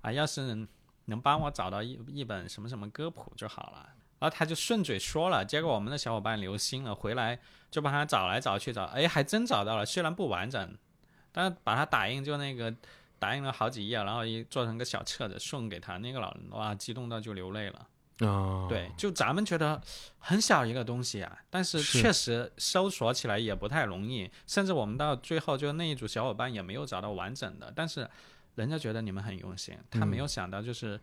啊，要是能帮我找到一一本什么什么歌谱就好了。然后他就顺嘴说了，结果我们的小伙伴留心了，回来就帮他找来找去找，哎，还真找到了，虽然不完整，但是把它打印就那个打印了好几页，然后一做成个小册子送给他，那个老人哇，激动到就流泪了。啊，对，就咱们觉得很小一个东西啊，但是是确实搜索起来也不太容易，甚至我们到最后就那一组小伙伴也没有找到完整的，但是人家觉得你们很用心，他没有想到就是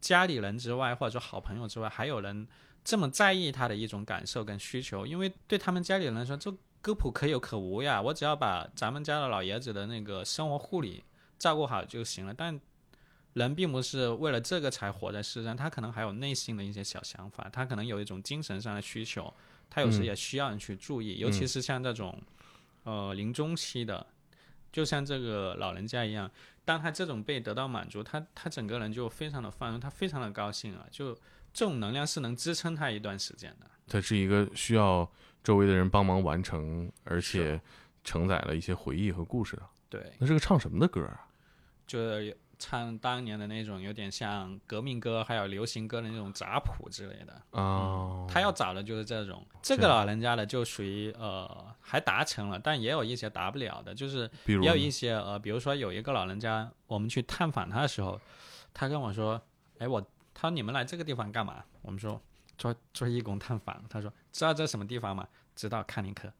家里人之外或者说好朋友之外，还有人这么在意他的一种感受跟需求，因为对他们家里人来说，这歌谱可有可无呀，我只要把咱们家的老爷子的那个生活护理照顾好就行了，但。人并不是为了这个才活在世上，他可能还有内心的一些小想法，他可能有一种精神上的需求，他有时嗯也需要人去注意，尤其是像这种，呃，临终期的，就像这个老人家一样，当他这种被得到满足，他他整个人就非常的放松，他非常的高兴啊，就这种能量是能支撑他一段时间的。他是一个需要周围的人帮忙完成，而且承载了一些回忆和故事的。对，那是个唱什么的歌啊？就是唱当年的那种有点像革命歌，还有流行歌的那种杂谱之类的。啊，他要找的就是这种，这个老人家的就属于呃还达成了，但也有一些达不了的，就是也有一些呃，比如说有一个老人家，我们去探访他的时候，他跟我说，哎，我他说你们来这个地方干嘛？我们说做做义工探访。他说知道这什么地方吗？知道康宁科。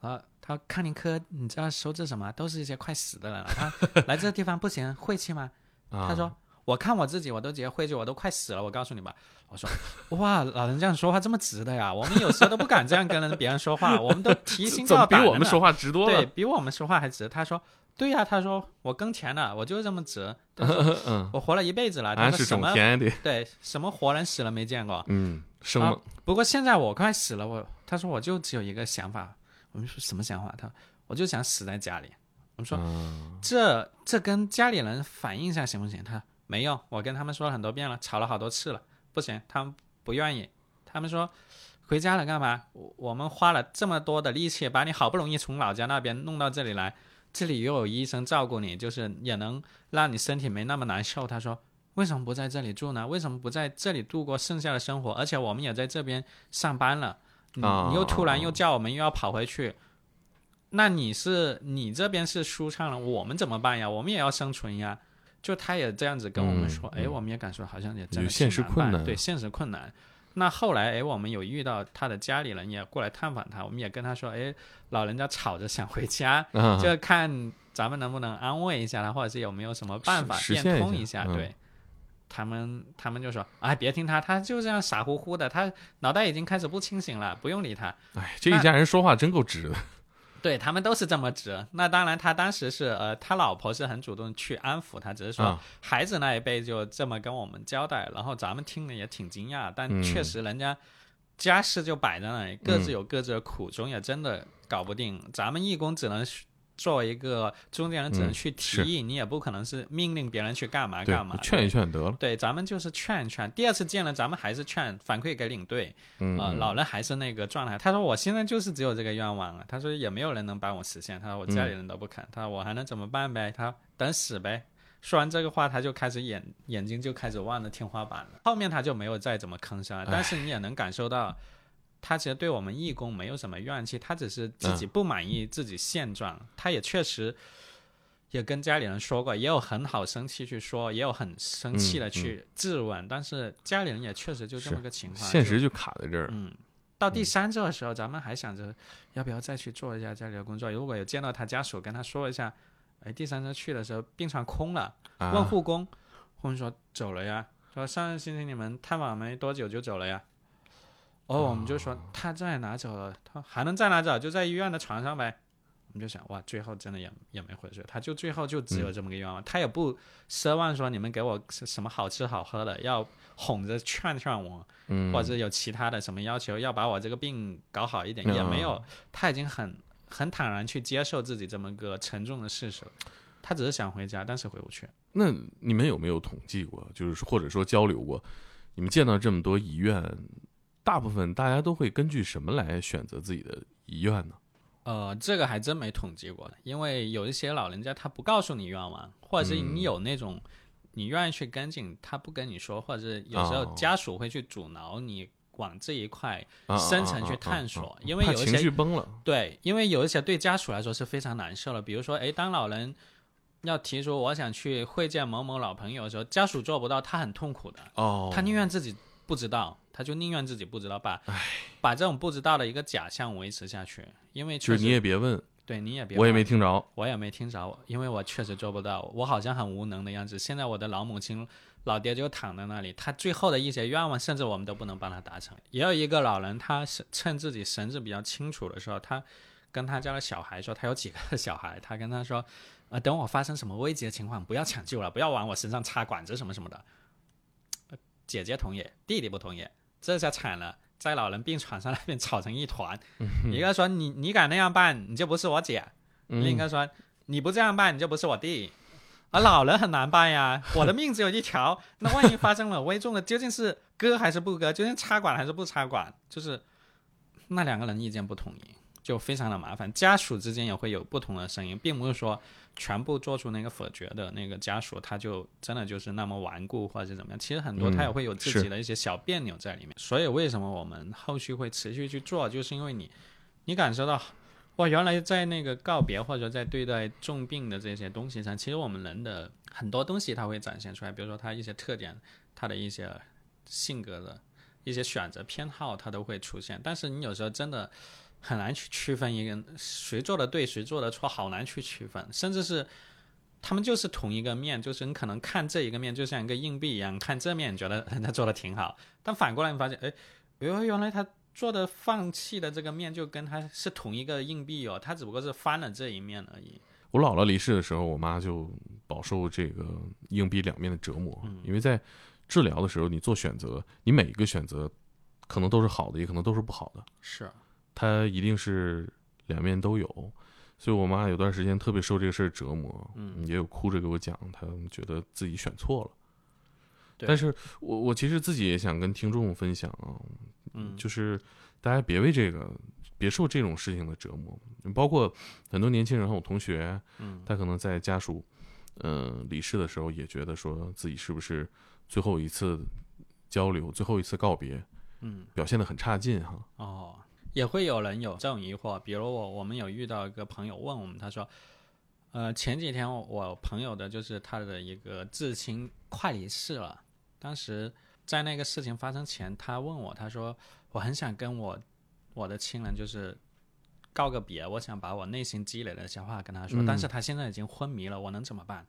啊，他说康宁科，你知道收治什么？都是一些快死的人了。他来这个地方不行，晦气吗？啊他说：“我看我自己，我都觉得晦气，我都快死了。我告诉你吧。”我说：“哇，老人这样说话这么直的呀？我们有时候都不敢这样跟人别人说话，我们都提心怎么比吊胆的呢我们说话直多了？对比我们说话还直。”他说：“对呀、他说我耕田的，我就这么直。他说 嗯，我活了一辈子了。他是说什么种田的，对什么活人死了没见过。嗯，生啊，不过现在我快死了，我他说我就只有一个想法。我们说什么想法？他我就想死在家里。我们说嗯这这跟家里人反映一下行不行？他说没用，我跟他们说了很多遍了，吵了好多次了，不行，他们不愿意。他们说回家了干嘛？我我们花了这么多的力气，把你好不容易从老家那边弄到这里来，这里又有医生照顾你，就是也能让你身体没那么难受。他说为什么不在这里住呢？为什么不在这里度过剩下的生活？而且我们也在这边上班了，你又突然又叫我们又要跑回去。那你是你这边是舒畅了，我们怎么办呀？我们也要生存呀。就他也这样子跟我们说，哎、我们也感受好像也真的有现实困难对现实困难。那后来，哎，我们有遇到他的家里人也过来探访他，我们也跟他说，哎，老人家吵着想回家，啊，就看咱们能不能安慰一下他，或者是有没有什么办法变通一下。一下嗯对，他们他们就说，哎，别听他，他就这样傻乎乎的，他脑袋已经开始不清醒了，不用理他。哎，这一家人说话真够直的。对他们都是这么直。那当然，他当时是呃，他老婆是很主动去安抚他，只是说啊孩子那一辈就这么跟我们交代，然后咱们听了也挺惊讶，但嗯确实人家家事就摆在那里，各自有各自的苦衷，也真的搞不定。咱们义工只能作为一个中间人，只能嗯去提是议，你也不可能是命令别人去干嘛干嘛，，劝一劝得了。对，咱们就是劝一劝。第二次见了，咱们还是劝，反馈给领队。嗯老人还是那个状态。他说我现在就是只有这个愿望了。他说也没有人能帮我实现。他说我家里人都不肯。他说我还能怎么办呗？他说等死呗。说完这个话，他就开始眼眼睛就开始望着天花板了。后面他就没有再怎么吭声了。但是你也能感受到，他其实对我们义工没有什么怨气，他只是自己嗯不满意自己现状，他也确实也跟家里人说过，也有很好生气去说，也有很生气的去质问，但是家里人也确实就这么个情况，现实就卡在这儿。嗯，到第三周的时候，咱们还想着要不要再去做一下家里的工作。如果有见到他家属，跟他说一下，哎，第三周去的时候病床空了，啊问护工，护工说走了呀，说上个星期你们探访没多久就走了呀。哦，我们就说他在哪走了？他还能在哪走？就在医院的床上呗。我们就想，哇，最后真的也也没回去，他就最后就只有这么个愿望，他也不奢望说你们给我什什么好吃好喝的，要哄着劝劝我，嗯，或者有其他的什么要求，要把我这个病搞好一点，嗯也没有，他已经很很坦然去接受自己这么个沉重的事实了。他只是想回家，但是回不去。那你们有没有统计过，就是或者说交流过？你们见到这么多遗愿，大部分大家都会根据什么来选择自己的遗愿呢？呃，这个还真没统计过，因为有一些老人家他不告诉你愿望，或者是嗯。你有那种你愿意去跟进，他不跟你说，或者是有时候哦。家属会去阻挠你往这一块啊深层去探索啊因为有一些绪崩了，对，因为有一些对家属来说是非常难受的，比如说，诶，当老人要提出我想去会见某某老朋友的时候，家属做不到，他很痛苦的，哦，他宁愿自己不知道，他就宁愿自己不知道，把把这种不知道的一个假象维持下去，因为就是你也别问，对你也别我也没听着，我也没听着，因为我确实做不到，我好像很无能的样子。现在我的老母亲、老爹就躺在那里，他最后的一些愿望，甚至我们都不能帮他达成。也有一个老人，他是趁自己神志比较清楚的时候，他跟他家的小孩说，他有几个小孩，他跟他说，呃，等我发生什么危急的情况，不要抢救了，不要往我身上插管子什么什么的。呃姐姐同意，弟弟不同意，这下惨了。在老人病床上那边吵成一团，一个说你你敢那样办，你就不是我姐，另一嗯个说你不这样办，你就不是我弟。而老人很难办呀，我的命只有一条，那万一发生了危重的，究竟是割还是不割？究竟插管还是不插管？就是那两个人意见不统一，就非常的麻烦。家属之间也会有不同的声音，并不是说全部做出那个否决的那个家属，他就真的就是那么顽固或者怎么样。其实很多嗯他也会有自己的一些小别扭在里面。所以为什么我们后续会持续去做，就是因为你你感受到哇，原来在那个告别或者在对待重病的这些东西上，其实我们人的很多东西它会展现出来，比如说他一些特点，他的一些性格的一些选择偏好，它都会出现。但是你有时候真的很难去区分一个谁做的对，谁做的错，好难去区分，甚至是。他们就是同一个面，就是你可能看这一个面就像一个硬币一样，看这面你觉得人家做的挺好，但反过来你发现，哎，原原来他做的放弃的这个面就跟他是同一个硬币哦，他只不过是翻了这一面而已。我姥姥离世的时候，我妈就饱受这个硬币两面的折磨，嗯因为在治疗的时候，你做选择，你每一个选择可能都是好的，也可能都是不好的，是，它一定是两面都有。所以我妈有段时间特别受这个事儿折磨，嗯也有哭着给我讲，她觉得自己选错了。但是我我其实自己也想跟听众分享啊，嗯，就是大家别为这个，别受这种事情的折磨。包括很多年轻人和我同学，嗯他可能在家属嗯、呃离世的时候，也觉得说自己是不是最后一次交流、最后一次告别，嗯表现得很差劲哈。哦，也会有人有这种疑惑，比如我我们有遇到一个朋友问我们，他说，呃，前几天我朋友的就是他的一个至亲快离世了，当时在那个事情发生前，他问我，他说我很想跟我我的亲人就是告个别，我想把我内心积累的一些话跟他说，嗯。但是他现在已经昏迷了，我能怎么办？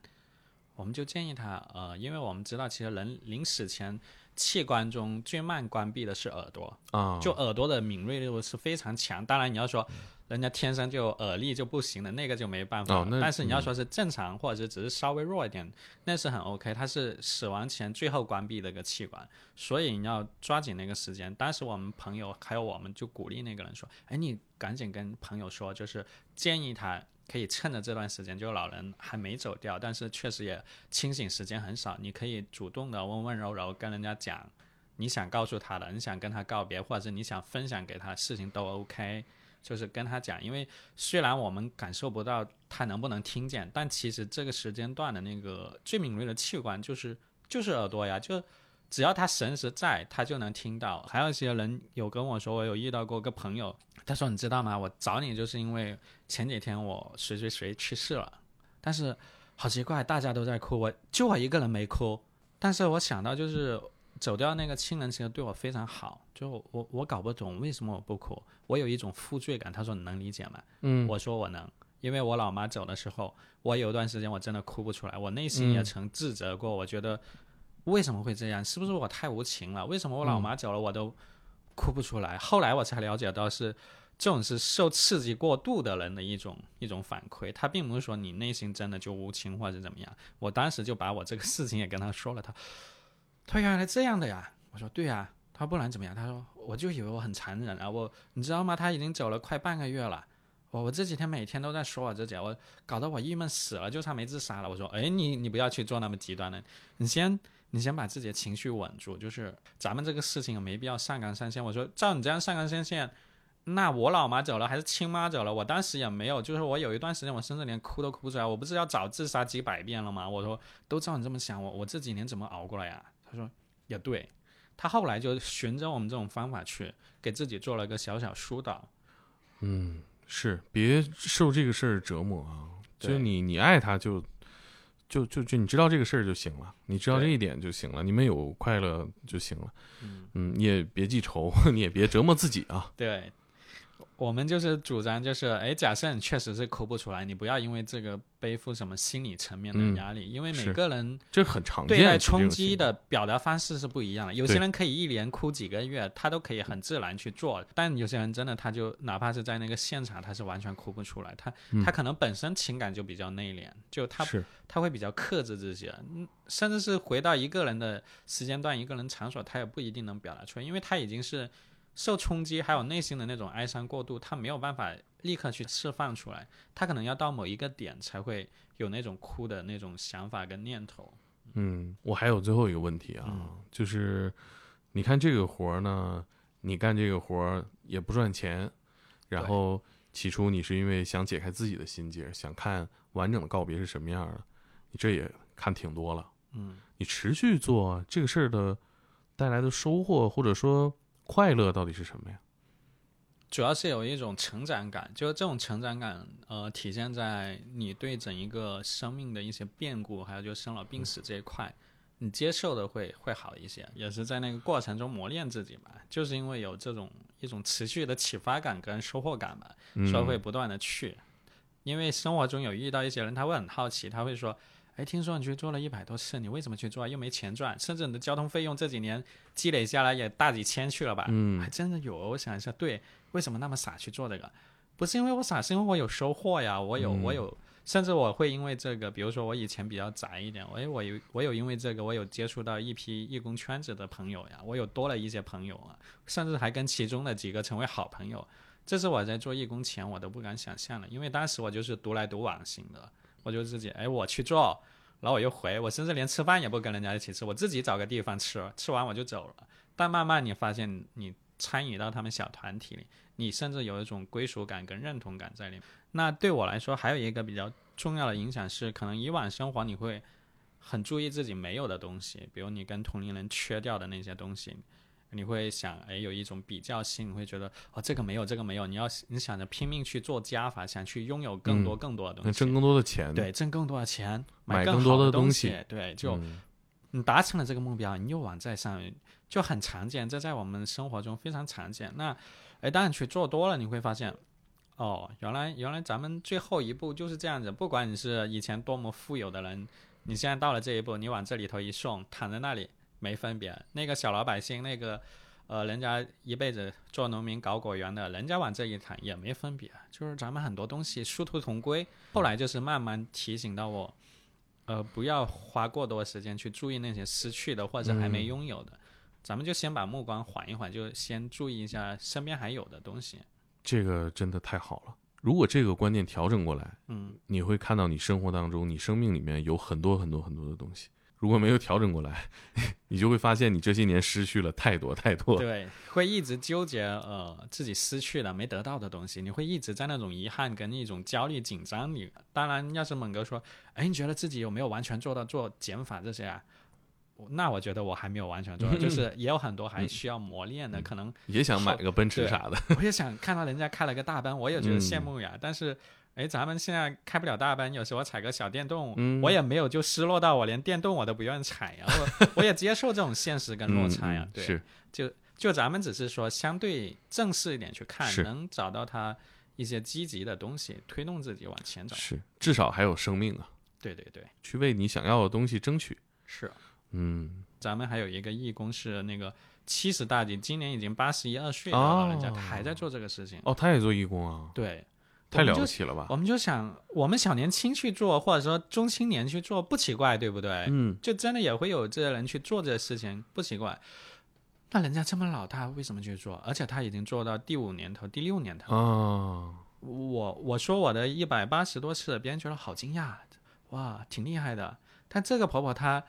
我们就建议他，呃，因为我们知道，其实人临死前器官中最慢关闭的是耳朵，啊，就耳朵的敏锐度是非常强。当然，你要说人家天生就耳力就不行的，那个就没办法。哦但是你要说是正常，或者是只是稍微弱一点，那是很 OK。它是死亡前最后关闭的一个器官，所以你要抓紧那个时间。当时我们朋友还有我们就鼓励那个人说：“哎，你赶紧跟朋友说，就是建议他。”可以趁着这段时间，就老人还没走掉，但是确实也清醒时间很少，你可以主动的温温柔柔跟人家讲，你想告诉他的，你想跟他告别，或者是你想分享给他的事情都 OK，就是跟他讲。因为虽然我们感受不到他能不能听见，但其实这个时间段的那个最敏锐的器官就是就是耳朵呀，就只要他神识在，他就能听到。还有一些人有跟我说，我有遇到过个朋友，他说你知道吗？我找你就是因为前几天我谁谁谁去世了，但是好奇怪，大家都在哭，我就我一个人没哭。但是我想到就是走掉那个亲人，其实对我非常好，就我我搞不懂为什么我不哭，我有一种负罪感。他说你能理解吗？嗯我说我能，因为我老妈走的时候，我有一段时间我真的哭不出来，我内心也嗯曾自责过，我觉得为什么会这样？是不是我太无情了？为什么我老妈走了我都哭不出来？后来我才了解到是。这种是受刺激过度的人的一种一种反馈，他并不是说你内心真的就无情或者怎么样。我当时就把我这个事情也跟他说了，他他原来这样的呀？我说对呀，他不然怎么样？他说我就以为我很残忍啊，我你知道吗？他已经走了快半个月了，我我这几天每天都在说我自己，我搞得我郁闷死了，就差没自杀了。我说，哎，你你不要去做那么极端的，你先你先把自己的情绪稳住，就是咱们这个事情没必要上纲上线。我说，照你这样上纲上线。那我老妈走了，还是亲妈走了？我当时也没有，就是我有一段时间，我甚至连哭都哭不出来。我不是要找自杀几百遍了吗？我说都照你这么想，我我这几年怎么熬过来呀？他说也对，他后来就循着我们这种方法去给自己做了个小小疏导。嗯，是别受这个事儿折磨啊！就你你爱他就就就就你知道这个事儿就行了，你知道这一点就行了，你们有快乐就行了。嗯，嗯，你也别记仇，你也别折磨自己啊。对，我们就是主张就是，哎，假设你确实是哭不出来，你不要因为这个背负什么心理层面的嗯压力，因为每个人这很常见。对待冲击的表达方式是不一样的。有些人可以一连哭几个月，他都可以很自然去做，但有些人真的他就哪怕是在那个现场，他是完全哭不出来，他、嗯他可能本身情感就比较内敛，就他他会比较克制自己，嗯，甚至是回到一个人的时间段、一个人场所，他也不一定能表达出来，因为他已经是受冲击，还有内心的那种哀伤过度，他没有办法立刻去释放出来，他可能要到某一个点才会有那种哭的那种想法跟念头。嗯，我还有最后一个问题啊，嗯就是你看这个活儿呢，你干这个活儿也不赚钱，然后起初你是因为想解开自己的心结，想看完整的告别是什么样的，你这也看挺多了。嗯。你持续做这个事儿的带来的收获或者说快乐到底是什么呀？主要是有一种成长感，就是这种成长感，呃，体现在你对整一个生命的一些变故，还有就生老病死这一块，你接受的会会好一些，也是在那个过程中磨练自己嘛。就是因为有这种一种持续的启发感跟收获感吧，嗯所以会不断的去。因为生活中有遇到一些人，他会很好奇，他会说：“哎，听说你去做了一百多次，你为什么去做啊？又没钱赚，甚至你的交通费用这几年积累下来也大几千去了吧？”嗯还真的有。我想一下，对，为什么那么傻去做这个？不是因为我傻，是因为我有收获呀，我有、嗯我有，甚至我会因为这个，比如说我以前比较宅一点，哎，我有我有因为这个，我有接触到一批义工圈子的朋友呀，我有多了一些朋友啊，甚至还跟其中的几个成为好朋友。这是我在做义工前我都不敢想象的，因为当时我就是独来独往型的，我就自己哎我去做，然后我又回，我甚至连吃饭也不跟人家一起吃，我自己找个地方吃，吃完我就走了。但慢慢你发现，你参与到他们小团体里，你甚至有一种归属感跟认同感在里面。那对我来说，还有一个比较重要的影响是，可能以往生活你会很注意自己没有的东西，比如你跟同龄人缺掉的那些东西。你会想，哎，有一种比较心，你会觉得，哦，这个没有，这个没有，你要你想着拼命去做加法，想去拥有更多嗯更多的东西，能挣更多的钱，对，挣更多的钱，买更多的东西西，对，就嗯你达成了这个目标，你又往再上，就很常见，这在我们生活中非常常见。那，哎，当你去做多了，你会发现，哦，原来原来咱们最后一步就是这样子。不管你是以前多么富有的人，你现在到了这一步，你往这里头一送，躺在那里没分别。那个小老百姓，那个呃，人家一辈子做农民搞果园的，人家往这一躺也没分别。就是咱们很多东西殊途同归。后来就是慢慢提醒到我。呃，不要花过多时间去注意那些失去的或者还没嗯拥有的，咱们就先把目光缓一缓，就先注意一下身边还有的东西。这个真的太好了。如果这个观念调整过来，嗯，你会看到你生活当中，你生命里面有很多很多很多的东西。如果没有调整过来，你就会发现你这些年失去了太多太多。对，会一直纠结呃自己失去了没得到的东西，你会一直在那种遗憾跟一种焦虑紧张里。当然，要是猛哥说，哎，你觉得自己有没有完全做到做减法这些啊？那我觉得我还没有完全做到，就 是也有很多还需要磨练的，可能也想买个奔驰啥的，我也想看到人家开了个大奔，我也觉得羡慕呀。但是，哎，咱们现在开不了大奔，有时候踩个小电动，嗯我也没有就失落到我连电动我都不愿意踩呀。我我也接受这种现实跟落差呀。对，就就咱们只是说相对正式一点去看，能找到它一些积极的东西，推动自己往前走。是，至少还有生命啊，对对对，去为你想要的东西争取。是。嗯，咱们还有一个义工是那个七十大几，今年已经八十一二岁的哦老人家，他还在做这个事情。哦，他也做义工啊，对，太了不起了吧？我们就想，我们小年轻去做，或者说中青年去做，不奇怪，对不对？嗯，就真的也会有这些人去做这个事情，不奇怪。那人家这么老，大为什么去做？而且他已经做到第五年头、第六年头。啊，我我说我的一百八十多次，别人觉得好惊讶，哇，挺厉害的。但这个婆婆她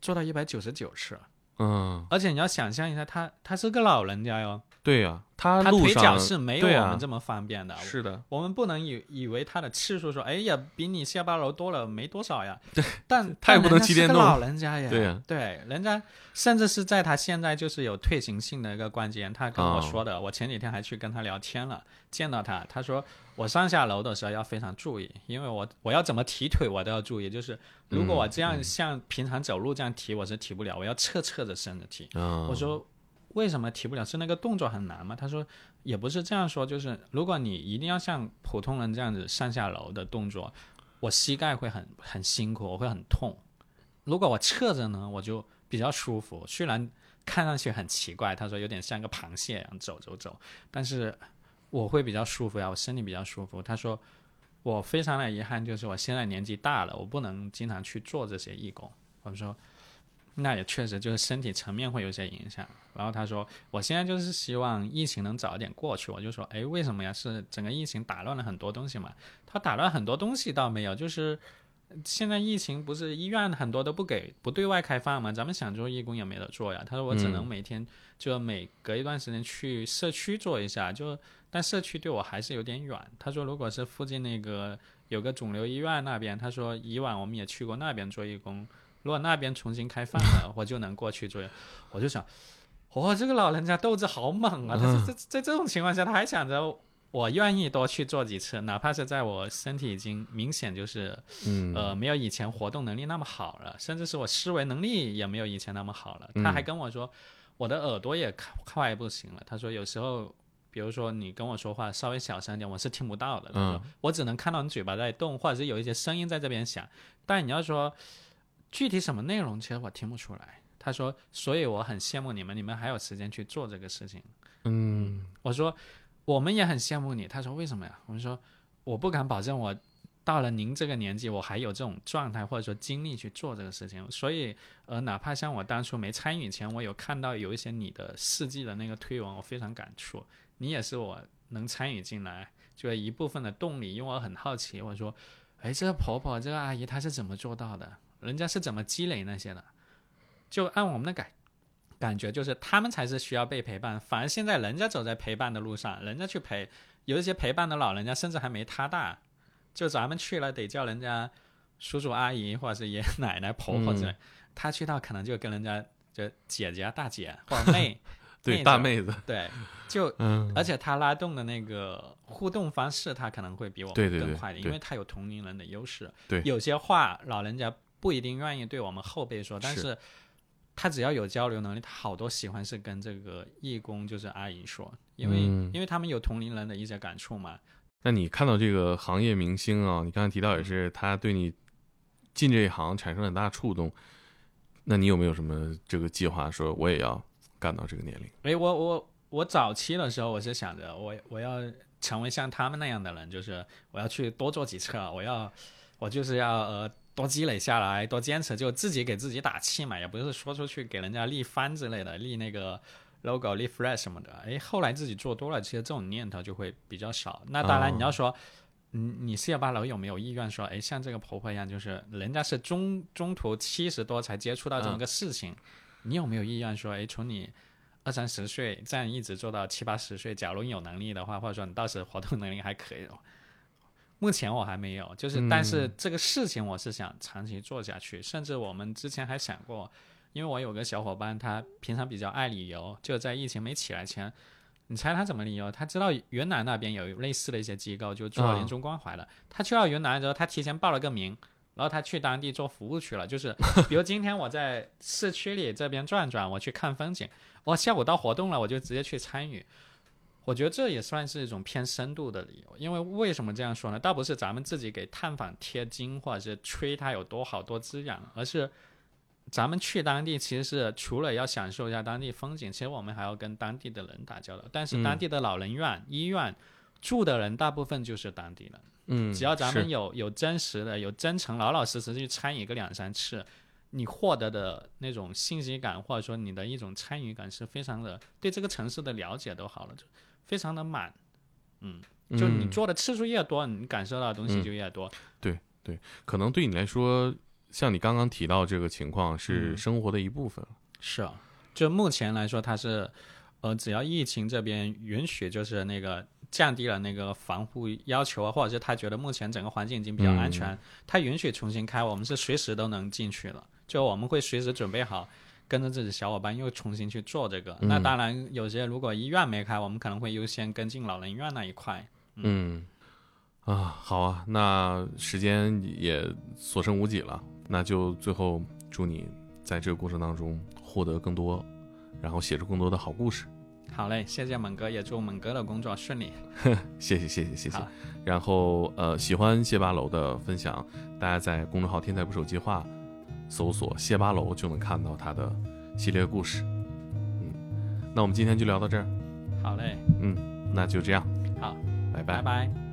做到一百九十九次，嗯，而且你要想象一下，她她是个老人家哟，对呀，他她路上腿脚是没有我们这么方便的。是的，我们不能以以为他的次数说，哎呀，比你下八楼多了没多少呀。但 他也不能但人家骑电动老人家 呀。对呀对，人家甚至是在他现在就是有退行性的一个关节，他跟我哦说的，我前几天还去跟他聊天了，见到他，他说我上下楼的时候要非常注意，因为我我要怎么提腿我都要注意，就是如果我这样像平常走路这样提，我是提不了，我要侧侧着身子提。嗯，我说为什么提不了？是那个动作很难吗？他说也不是这样说，就是如果你一定要像普通人这样子上下楼的动作，我膝盖会很很辛苦，我会很痛。如果我侧着呢，我就比较舒服。虽然看上去很奇怪，他说有点像个螃蟹一样走走走，但是我会比较舒服呀，我身体比较舒服。他说我非常的遗憾，就是我现在年纪大了，我不能经常去做这些义工。我说那也确实就是身体层面会有一些影响。然后他说，我现在就是希望疫情能早一点过去。我就说，哎，为什么呀？是整个疫情打乱了很多东西嘛？他打乱很多东西倒没有，就是现在疫情不是医院很多都不给不对外开放嘛？咱们想做义工也没得做呀。他说我只能每天就每隔一段时间去社区做一下，就但社区对我还是有点远。他说如果是附近那个有个肿瘤医院那边，他说以往我们也去过那边做义工。如果那边重新开放了，我就能过去做。我就想，哇、这个老人家斗志好猛啊！他是在在这种情况下，他还想着我愿意多去做几次，哪怕是在我身体已经明显就是嗯呃没有以前活动能力那么好了，甚至是我思维能力也没有以前那么好了。嗯他还跟我说，我的耳朵也快快不行了。他说有时候。比如说你跟我说话稍微小声点，我是听不到的。嗯我只能看到你嘴巴在动，或者是有一些声音在这边响。但你要说具体什么内容，其实我听不出来。他说，所以我很羡慕你们，你们还有时间去做这个事情。嗯我说，我们也很羡慕你。他说，为什么呀？我们说，我不敢保证我到了您这个年纪，我还有这种状态或者说精力去做这个事情。所以，呃，哪怕像我当初没参与前，我有看到有一些你的事迹的那个推文，我非常感触。你也是我能参与进来，就一部分的动力，因为我很好奇。我说，哎，这个婆婆，这个阿姨，她是怎么做到的？人家是怎么积累那些的？就按我们的感感觉，就是他们才是需要被陪伴，反而现在人家走在陪伴的路上，人家去陪，有一些陪伴的老人家甚至还没他大，就咱们去了得叫人家叔叔阿姨或者是爷爷奶奶婆婆之类，嗯他去到可能就跟人家就姐姐啊大姐 或者妹，对，妹大妹子，对，就嗯，而且他拉动的那个互动方式，他可能会比我们更快一点，对因为他有同龄人的优势。对有些话老人家不一定愿意对我们后辈说，但是是他只要有交流能力，他好多喜欢是跟这个义工就是阿姨说，因为、嗯因为他们有同龄人的一些感触嘛。那你看到这个行业明星啊，你刚才提到也是他对你进这一行产生很大触动，那你有没有什么这个计划，说我也要干到这个年龄？哎，我我我早期的时候，我是想着我我要成为像他们那样的人，就是我要去多做几次，我要我就是要呃多积累下来，多坚持，就自己给自己打气嘛，也不是说出去给人家立番之类的，立那个 logo、立 flag 什么的。诶，后来自己做多了，其实这种念头就会比较少。那当然，哦你要说。嗯，你四幺八楼有没有意愿说，哎，像这个婆婆一样，就是人家是中中途七十多才接触到这么个事情，你有没有意愿说，哎，从你二三十岁这样一直做到七八十岁，假如你有能力的话，或者说你到时活动能力还可以，目前我还没有，就是、但是这个事情我是想长期做下去，甚至我们之前还想过因为我有个小伙伴，他平常比较爱旅游，就在疫情没起来前，你猜他怎么旅游？他知道云南那边有类似的一些机构，就做啊临终关怀的。他去到云南之后，他提前报了个名，然后他去当地做服务去了。就是 比如今天我在市区里这边转转，我去看风景，我下午到活动了，我就直接去参与。我觉得这也算是一种偏深度的理由，因为为什么这样说呢？倒不是咱们自己给探访贴金，或者是吹它有多好多滋养，而是咱们去当地，其实是除了要享受一下当地风景，其实我们还要跟当地的人打交道。但是当地的老人院、医院住的人，大部分就是当地人。嗯，只要咱们有有真实的、有真诚、老老实实去参与个两三次，你获得的那种信息感，或者说你的一种参与感，是非常的对这个城市的了解都好了，就非常的满。嗯，就你嗯做的次数越多，你感受到的东西就越多。对对可能对你来说，像你刚刚提到这个情况是嗯生活的一部分。是啊，就目前来说，它是，呃，只要疫情这边允许，就是那个降低了那个防护要求啊，或者是他觉得目前整个环境已经比较安全，他允许重新开，我们是随时都能进去了。就我们会随时准备好，跟着自己小伙伴又重新去做这个。那当然，有些如果医院没开，我们可能会优先跟进老人院那一块。嗯，啊，好啊，那时间也所剩无几了，那就最后祝你在这个过程当中获得更多，然后写出更多的好故事。好嘞，谢谢猛哥，也祝猛哥的工作顺利。谢谢谢谢谢谢。然后呃，喜欢谢八楼的分享，大家在公众号“天才捕手计划”搜索“谢八楼”就能看到他的系列故事。嗯，那我们今天就聊到这儿，好嘞，嗯那就这样，好，拜拜。拜拜